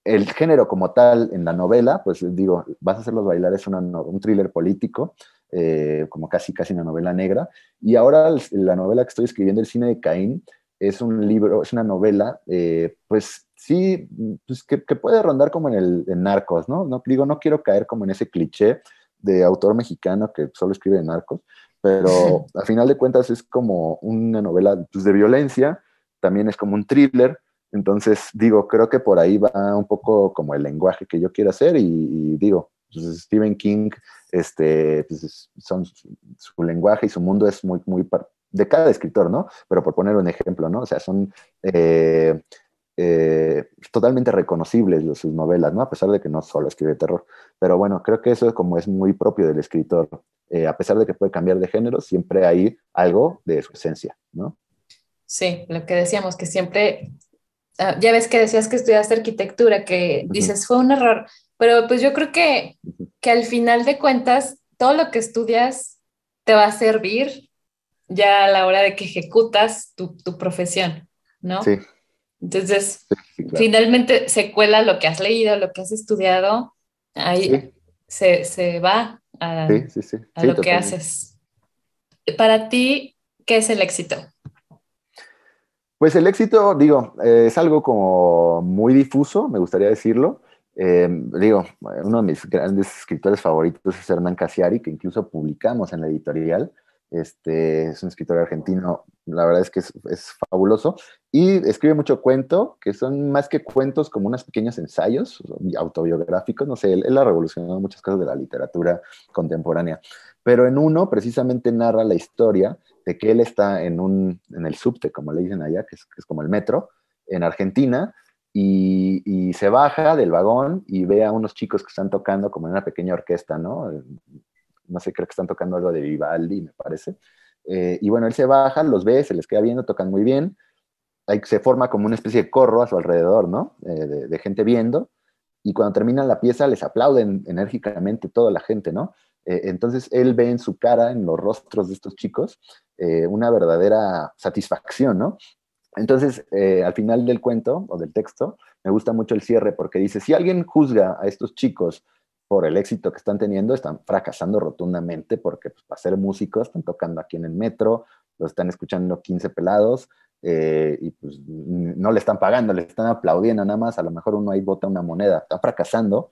el género como tal en la novela, pues digo, Vas a hacerlos bailar es un thriller político, eh, como casi, casi una novela negra. Y ahora la novela que estoy escribiendo, El cine de Caín, es un libro, es una novela, pues sí, pues que, puede rondar como en el en Narcos, ¿no? ¿no? Digo, no quiero caer como en ese cliché de autor mexicano que solo escribe Narcos, pero a final de cuentas es como una novela pues, de violencia, también es como un thriller, entonces digo, creo que por ahí va un poco como el lenguaje que yo quiero hacer y, digo, pues, Stephen King, este, pues, son, su lenguaje y su mundo es muy, muy de cada escritor, ¿no? Pero por poner un ejemplo, ¿no? O sea, son... Eh, eh, totalmente reconocibles sus novelas, ¿no? A pesar de que no solo escribe terror. Pero bueno, creo que eso es como es muy propio del escritor. Eh, a pesar de que puede cambiar de género, siempre hay algo de su esencia, ¿no? Sí, lo que decíamos, que siempre, ah, ya ves que decías que estudiaste arquitectura, que dices fue un error, pero pues yo creo que, que al final de cuentas, todo lo que estudias te va a servir ya a la hora de que ejecutas tu, tu profesión, ¿no? Sí. Entonces, finalmente se cuela lo que has leído, lo que has estudiado, ahí se, va a, lo que haces. Para ti, ¿qué es el éxito? Pues el éxito, digo, eh, es algo como muy difuso, me gustaría decirlo. Eh, digo, uno de mis grandes escritores favoritos es Hernán Casiari, que incluso publicamos en la editorial. Este, es un escritor argentino, la verdad es que es, fabuloso. Y escribe mucho cuento, que son más que cuentos, como unos pequeños ensayos autobiográficos. No sé, él, él ha revolucionado muchas cosas de la literatura contemporánea. Pero en uno, precisamente, narra la historia de que él está en, un, en el subte, como le dicen allá, que es, que es como el metro, en Argentina, y, y, se baja del vagón y ve a unos chicos que están tocando como en una pequeña orquesta, ¿no? No sé, creo que están tocando algo de Vivaldi, me parece. Eh, y bueno, él se baja, los ve, se les queda viendo, tocan muy bien. Ahí se forma como una especie de corro a su alrededor, ¿no? Eh, de, gente viendo. Y cuando terminan la pieza, les aplauden enérgicamente toda la gente, ¿no? Eh, entonces él ve en su cara, en los rostros de estos chicos, una verdadera satisfacción, ¿no? Entonces, al final del cuento o del texto, me gusta mucho el cierre porque dice, si alguien juzga a estos chicos por el éxito que están teniendo, están fracasando rotundamente porque pues, para ser músicos están tocando aquí en el metro, lo están escuchando 15 pelados eh, y pues no le están pagando, le están aplaudiendo nada más, a lo mejor uno ahí bota una moneda, está fracasando,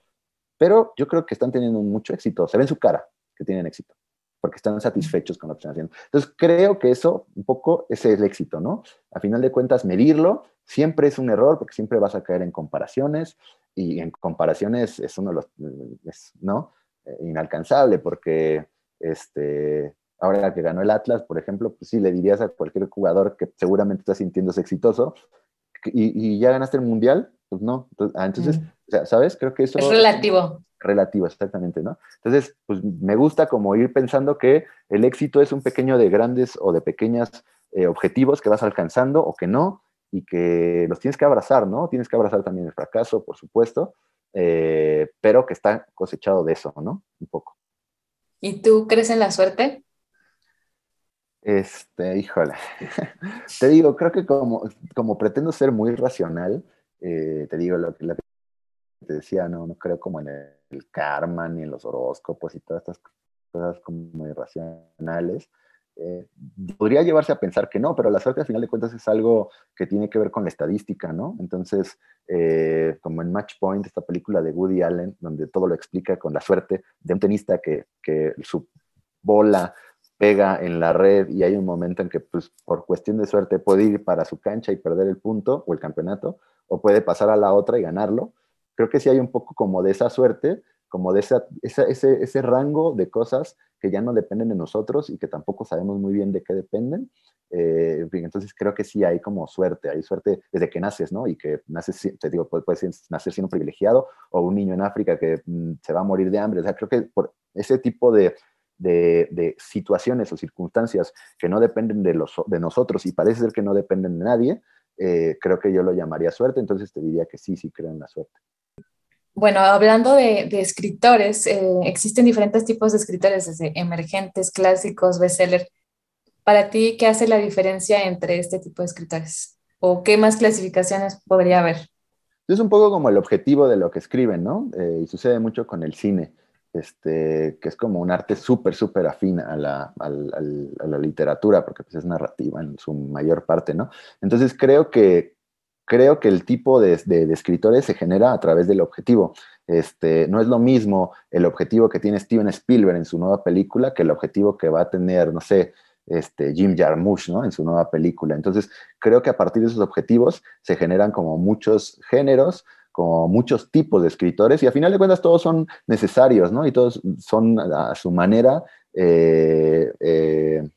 pero yo creo que están teniendo mucho éxito, se ve en su cara que tienen éxito porque están satisfechos con lo que están haciendo. Entonces, creo que eso, un poco, ese es el éxito, ¿no? A final de cuentas, medirlo siempre es un error porque siempre vas a caer en comparaciones y en comparaciones es uno de los, ¿no? Eh, inalcanzable porque, este, ahora que ganó el Atlas, por ejemplo, pues sí, le dirías a cualquier jugador que seguramente está sintiéndose exitoso y, ya ganaste el Mundial, pues no. Entonces, ah, ¿sabes? Creo que eso... Es relativo relativo, exactamente, ¿no? Entonces, pues me gusta como ir pensando que el éxito es un pequeño de grandes o de pequeñas eh, objetivos que vas alcanzando o que no, y que los tienes que abrazar, ¿no? Tienes que abrazar también el fracaso, por supuesto, eh, pero que está cosechado de eso, ¿no? Un poco. ¿Y tú crees en la suerte? Este, híjole. te digo, creo que como, como pretendo ser muy racional, eh, te digo lo que, te decía, no, no creo como en el el karma, ni en los horóscopos y todas estas cosas como irracionales. Eh, podría llevarse a pensar que no, pero la suerte al final de cuentas es algo que tiene que ver con la estadística, ¿no? Entonces, eh, como en Match Point, esta película de Woody Allen, donde todo lo explica con la suerte de un tenista que, que su bola pega en la red y hay un momento en que, pues, por cuestión de suerte puede ir para su cancha y perder el punto o el campeonato, o puede pasar a la otra y ganarlo creo que sí hay un poco como de esa suerte, como de esa, ese, ese, rango de cosas que ya no dependen de nosotros y que tampoco sabemos muy bien de qué dependen. Eh, entonces creo que sí hay como suerte, hay suerte desde que naces, ¿no? Y que naces, te digo, puedes nacer siendo privilegiado o un niño en África que mm, se va a morir de hambre. O creo que por ese tipo de, de, de, situaciones o circunstancias que no dependen de, los, de nosotros y parece ser que no dependen de nadie, eh, creo que yo lo llamaría suerte, entonces te diría que sí, sí creo en la suerte. Bueno, hablando de, escritores, eh, existen diferentes tipos de escritores, desde emergentes, clásicos, bestseller. Para ti, ¿qué hace la diferencia entre este tipo de escritores? ¿O qué más clasificaciones podría haber? Es un poco como el objetivo de lo que escriben, ¿no? Eh, y sucede mucho con el cine, este, que es como un arte súper, súper afín a la, literatura, porque pues, es narrativa en su mayor parte, ¿no? Entonces creo que, creo que el tipo de, escritores se genera a través del objetivo. Este, no es lo mismo el objetivo que tiene Steven Spielberg en su nueva película que el objetivo que va a tener, no sé, este, Jim Jarmusch, ¿no? En su nueva película. Entonces, creo que a partir de esos objetivos se generan como muchos géneros, como muchos tipos de escritores, y a final de cuentas todos son necesarios, ¿no? Y todos son a su manera eh, eh,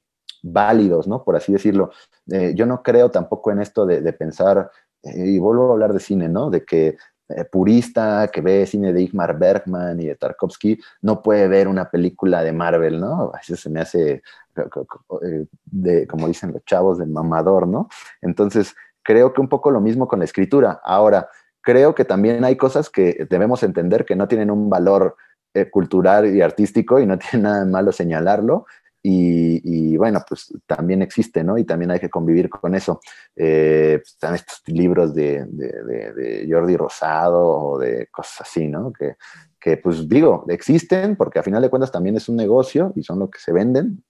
válidos, ¿no? Por así decirlo. Eh, yo no creo tampoco en esto de pensar y vuelvo a hablar de cine, ¿no? De que eh, purista que ve cine de Igmar Bergman y de Tarkovsky no puede ver una película de Marvel, ¿no? Así se me hace, eh, de, como dicen los chavos, del mamador, ¿no? Entonces, creo que un poco lo mismo con la escritura. Ahora, creo que también hay cosas que debemos entender que no tienen un valor eh, cultural y artístico y no tiene nada de malo señalarlo y, bueno, pues también existe, ¿no? Y también hay que convivir con eso. Eh, pues, están estos libros de, de, Jordi Rosado o de cosas así, ¿no? Que, que, pues digo, existen porque a final de cuentas también es un negocio y son lo que se venden,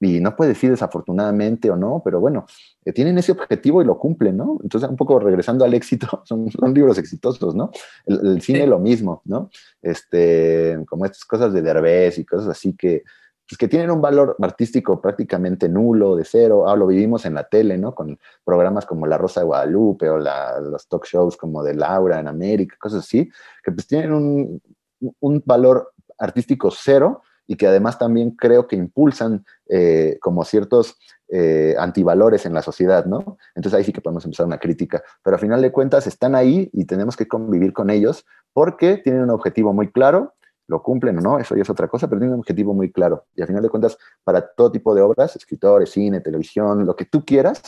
y no puede decir desafortunadamente o no, pero bueno, eh, tienen ese objetivo y lo cumplen, ¿no? Entonces, un poco regresando al éxito, son, son libros exitosos, ¿no? El, cine lo mismo, ¿no? Este, como estas cosas de Derbez y cosas así que, pues, que tienen un valor artístico prácticamente nulo, de cero. Ah, lo vivimos en la tele, ¿no? Con programas como La Rosa de Guadalupe o los talk shows como de Laura en América, cosas así, que pues tienen un, un valor artístico cero, y que además también creo que impulsan eh, como ciertos eh, antivalores en la sociedad, ¿no? Entonces ahí sí que podemos empezar una crítica, pero al final de cuentas están ahí y tenemos que convivir con ellos porque tienen un objetivo muy claro, lo cumplen o no, eso ya es otra cosa, pero tienen un objetivo muy claro. Y al final de cuentas, para todo tipo de obras, escritores, cine, televisión, lo que tú quieras,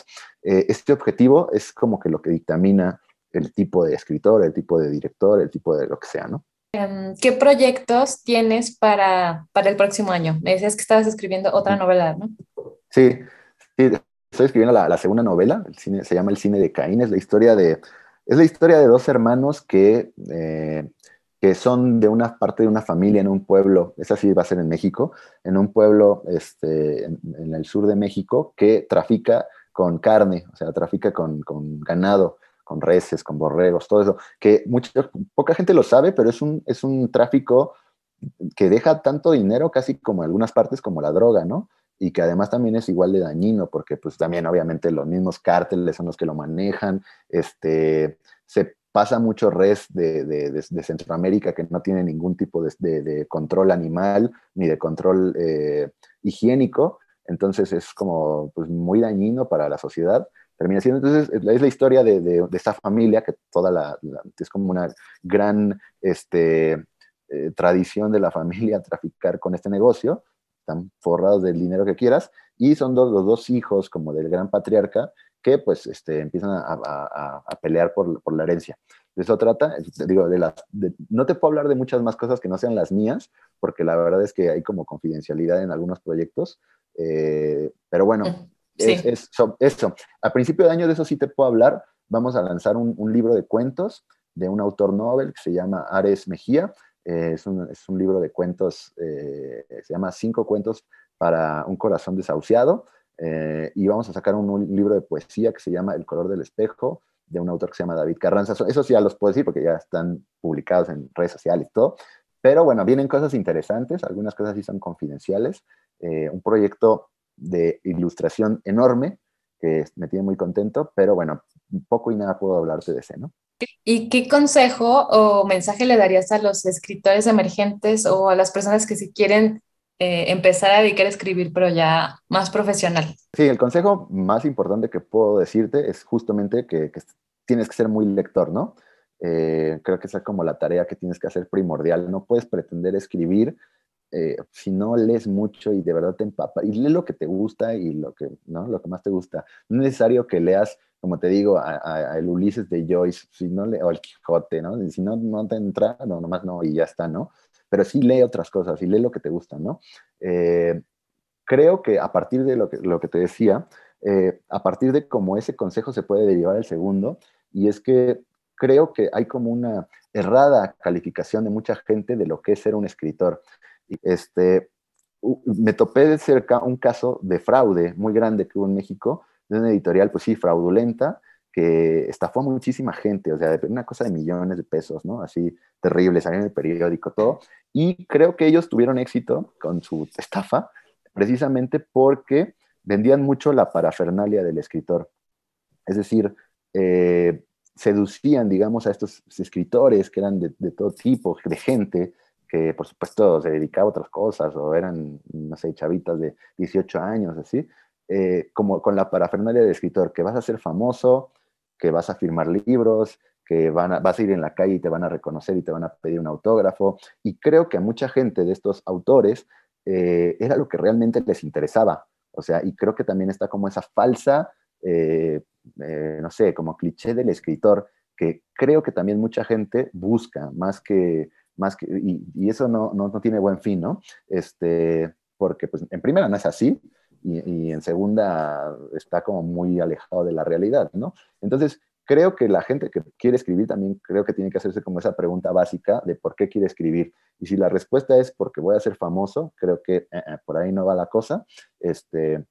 eh, este objetivo es como que lo que dictamina el tipo de escritor, el tipo de director, el tipo de lo que sea, ¿no? Em, ¿Qué proyectos tienes para, para, el próximo año? Me decías que estabas escribiendo otra novela, ¿no? Sí, sí estoy escribiendo la, la, segunda novela, el cine, se llama El cine de Caín, es la historia de, es la historia de dos hermanos que, eh, que son de una parte de una familia en un pueblo, esa sí va a ser en México, en un pueblo este, en, el sur de México que trafica con carne, o sea, trafica con, con ganado con reses, con borregos, todo eso, que mucha, poca gente lo sabe, pero es un, es un tráfico que deja tanto dinero casi como en algunas partes como la droga, ¿no? Y que además también es igual de dañino, porque pues también obviamente los mismos cárteles son los que lo manejan, este, se pasa mucho res de, de, de, Centroamérica que no tiene ningún tipo de, control animal ni de control eh, higiénico, entonces es como pues, muy dañino para la sociedad termina siendo. Entonces, es la historia de, esta familia, que toda la, es como una gran este, eh, tradición de la familia traficar con este negocio, están forrados del dinero que quieras, y son los dos hijos como del gran patriarca que pues este, empiezan a, a, a pelear por, por, la herencia. De eso trata, digo, de las, no te puedo hablar de muchas más cosas que no sean las mías, porque la verdad es que hay como confidencialidad en algunos proyectos, eh, pero bueno, es, eso. A principio de año de eso sí te puedo hablar. Vamos a lanzar un, libro de cuentos de un autor novel que se llama Ares Mejía. Eh, es, un, es, un, libro de cuentos, eh, se llama Cinco cuentos para un corazón desahuciado. Eh, y vamos a sacar un, libro de poesía que se llama El color del espejo, de un autor que se llama David Carranza. Eso sí ya los puedo decir porque ya están publicados en redes sociales y todo. Pero bueno, vienen cosas interesantes, algunas cosas sí son confidenciales. un proyecto de ilustración enorme, que me tiene muy contento, pero bueno, poco y nada puedo hablarte de ese, ¿no? ¿Y qué consejo o mensaje le darías a los escritores emergentes o a las personas que si quieren eh, empezar a dedicar a escribir, pero ya más profesional? Sí, el consejo más importante que puedo decirte es justamente que, que tienes que ser muy lector, ¿no? Eh, creo que esa es como la tarea que tienes que hacer primordial. No puedes pretender escribir eh, si no lees mucho y de verdad te empapa, y lee lo que te gusta y lo que, ¿no? lo que más te gusta. No es necesario que leas, como te digo, a, el Ulises de Joyce, si no le, o el Quijote, ¿no? si no, no te entra, no, nomás no, y ya está, ¿no? Pero sí lee otras cosas y lee lo que te gusta, ¿no? Eh, creo que a partir de lo que, te decía, eh, a partir de cómo ese consejo se puede derivar el segundo, y es que creo que hay como una errada calificación de mucha gente de lo que es ser un escritor. Este, me topé de cerca un caso de fraude muy grande que hubo en México, de una editorial, pues sí, fraudulenta, que estafó a muchísima gente, o sea, una cosa de millones de pesos, ¿no? Así terrible, salió en el periódico, todo. Y creo que ellos tuvieron éxito con su estafa, precisamente porque vendían mucho la parafernalia del escritor. Es decir, eh, seducían, digamos, a estos escritores que eran de, todo tipo, de gente, que por supuesto se dedicaba a otras cosas o eran, no sé, chavitas de 18 años, así, eh, como con la parafernalia del escritor, que vas a ser famoso, que vas a firmar libros, que van a, vas a ir en la calle y te van a reconocer y te van a pedir un autógrafo. Y creo que a mucha gente de estos autores eh, era lo que realmente les interesaba. O sea, y creo que también está como esa falsa, eh, no sé, como cliché del escritor, que creo que también mucha gente busca, más que más que, y, eso no, no, no, tiene buen fin, ¿no? Este, porque pues en primera no es así y, en segunda está como muy alejado de la realidad, ¿no? Entonces, creo que la gente que quiere escribir también creo que tiene que hacerse como esa pregunta básica de por qué quiere escribir. Y si la respuesta es porque voy a ser famoso, creo que eh, eh, por ahí no va la cosa. Este,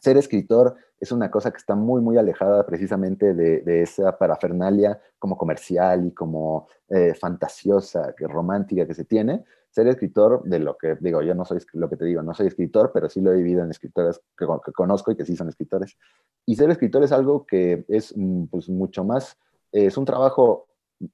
ser escritor es una cosa que está muy, muy alejada precisamente de, esa parafernalia como comercial y como eh, fantasiosa, que romántica que se tiene. Ser escritor, de lo que digo, yo no soy lo que te digo, no soy escritor, pero sí lo he vivido en escritores que, conozco y que sí son escritores. Y ser escritor es algo que es mm, pues, mucho más, es un trabajo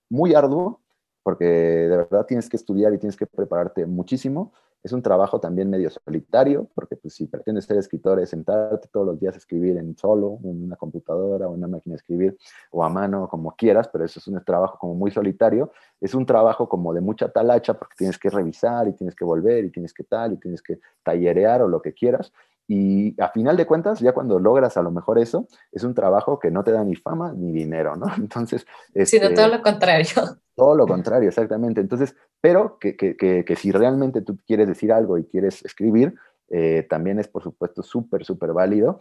muy arduo, porque de verdad tienes que estudiar y tienes que prepararte muchísimo, es un trabajo también medio solitario, porque pues, si pretendes ser escritor es sentarte todos los días a escribir en solo, en una computadora o en una máquina de escribir, o a mano, como quieras, pero eso es un trabajo como muy solitario. Es un trabajo como de mucha talacha, porque tienes que revisar y tienes que volver y tienes que tal y tienes que tallerear o lo que quieras. Y a final de cuentas, ya cuando logras a lo mejor eso, es un trabajo que no te da ni fama ni dinero, ¿no? Entonces... Sino todo lo contrario. Todo lo contrario, exactamente. Entonces, pero que, que, que, si realmente tú quieres decir algo y quieres escribir, eh, también es por supuesto súper, súper válido.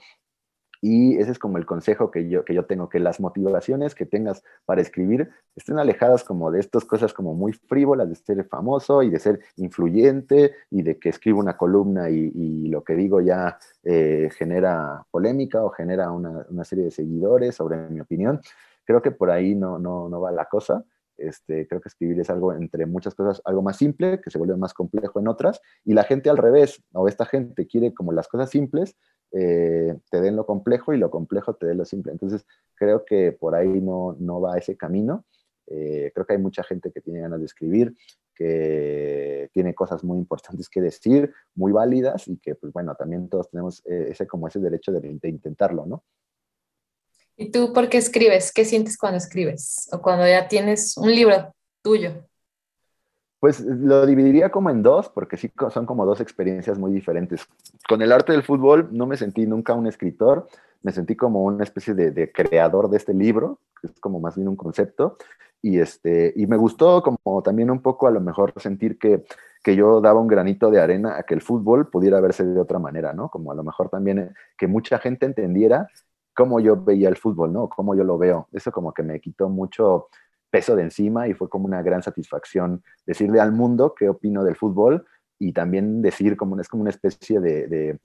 Y ese es como el consejo que yo, que yo tengo, que las motivaciones que tengas para escribir estén alejadas como de estas cosas como muy frívolas, de ser famoso y de ser influyente y de que escribo una columna y, lo que digo ya eh, genera polémica o genera una, una, serie de seguidores sobre mi opinión. Creo que por ahí no, no, no va la cosa. Este, creo que escribir es algo, entre muchas cosas, algo más simple, que se vuelve más complejo en otras, y la gente al revés, o esta gente quiere como las cosas simples, eh, te den lo complejo y lo complejo te den lo simple. Entonces, creo que por ahí no, no va ese camino. Eh, creo que hay mucha gente que tiene ganas de escribir, que tiene cosas muy importantes que decir, muy válidas, y que, pues bueno, también todos tenemos eh, ese como ese derecho de, de intentarlo, ¿no? ¿Y tú por qué escribes? ¿Qué sientes cuando escribes? O cuando ya tienes un libro tuyo. Pues lo dividiría como en dos, porque sí son como dos experiencias muy diferentes. Con el arte del fútbol no me sentí nunca un escritor, me sentí como una especie de, creador de este libro, que es como más bien un concepto, y, este, y me gustó como también un poco a lo mejor sentir que, que yo daba un granito de arena a que el fútbol pudiera verse de otra manera, ¿no? Como a lo mejor también que mucha gente entendiera cómo yo veía el fútbol, ¿no? Cómo yo lo veo. Eso como que me quitó mucho peso de encima y fue como una gran satisfacción decirle al mundo qué opino del fútbol y también decir como es como una especie de,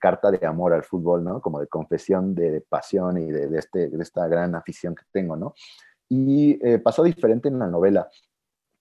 carta de amor al fútbol, ¿no? Como de confesión de, pasión y de, este, de, esta gran afición que tengo, ¿no? Y eh, pasó diferente en la novela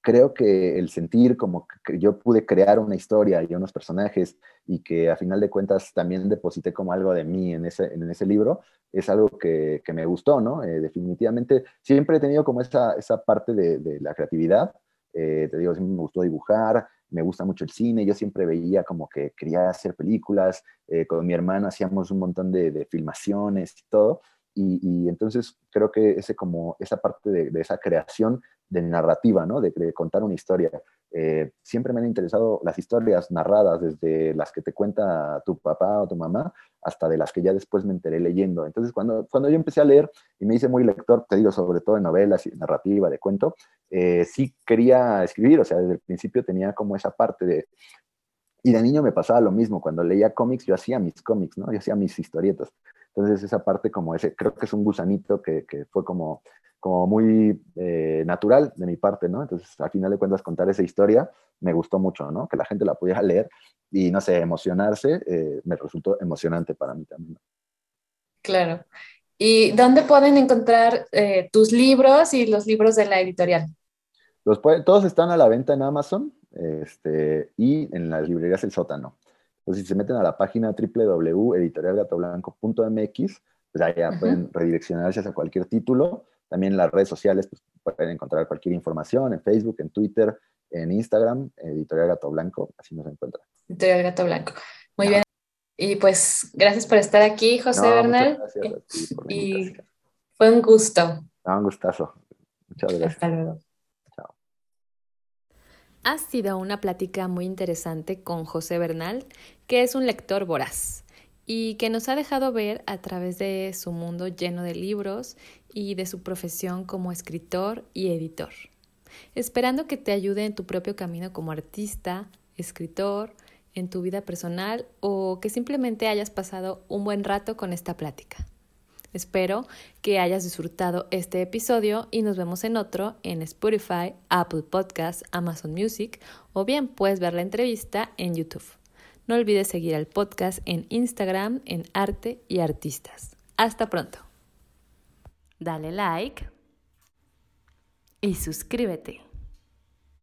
creo que el sentir como que yo pude crear una historia y unos personajes y que a final de cuentas también deposité como algo de mí en ese, en ese libro, es algo que, que me gustó, ¿no? Eh, definitivamente siempre he tenido como esa, esa parte de, la creatividad, eh, te digo, siempre me gustó dibujar, me gusta mucho el cine, yo siempre veía como que quería hacer películas, eh, con mi hermano hacíamos un montón de, de filmaciones y todo, y, entonces creo que ese como esa parte de, esa creación de narrativa, ¿no? De, contar una historia. Eh, siempre me han interesado las historias narradas, desde las que te cuenta tu papá o tu mamá, hasta de las que ya después me enteré leyendo. Entonces, cuando, cuando yo empecé a leer y me hice muy lector, te digo, sobre todo de novelas y narrativa, de cuento, eh, sí quería escribir, o sea, desde el principio tenía como esa parte de... Y de niño me pasaba lo mismo, cuando leía cómics, yo hacía mis cómics, ¿no? Yo hacía mis historietas. Entonces, esa parte como ese, creo que es un gusanito que, que fue como como muy eh, natural de mi parte, ¿no? Entonces, al final de cuentas, contar esa historia me gustó mucho, ¿no? Que la gente la pudiera leer y, no sé, emocionarse, eh, me resultó emocionante para mí también. Claro. ¿Y dónde pueden encontrar eh, tus libros y los libros de la editorial? Los todos están a la venta en Amazon este, y en las librerías El Sótano. Entonces, si se meten a la página www.editorialgatoblanco.mx, pues allá pueden redireccionarse hacia cualquier título también en las redes sociales pues, pueden encontrar cualquier información, en Facebook, en Twitter, en Instagram, Editorial Gato Blanco, así nos encuentran. Editorial Gato Blanco. Muy bien. Y pues gracias por estar aquí, José Bernal. Gracias y fue un gusto. un gustazo. Muchas gracias. Hasta luego. Ha sido una plática muy interesante con José Bernal, que es un lector voraz y que nos ha dejado ver a través de su mundo lleno de libros y de su profesión como escritor y editor, esperando que te ayude en tu propio camino como artista, escritor, en tu vida personal o que simplemente hayas pasado un buen rato con esta plática. Espero que hayas disfrutado este episodio y nos vemos en otro en Spotify, Apple Podcasts, Amazon Music o bien puedes ver la entrevista en YouTube. No olvides seguir al podcast en Instagram en Arte y Artistas. Hasta pronto. Dale like y suscríbete.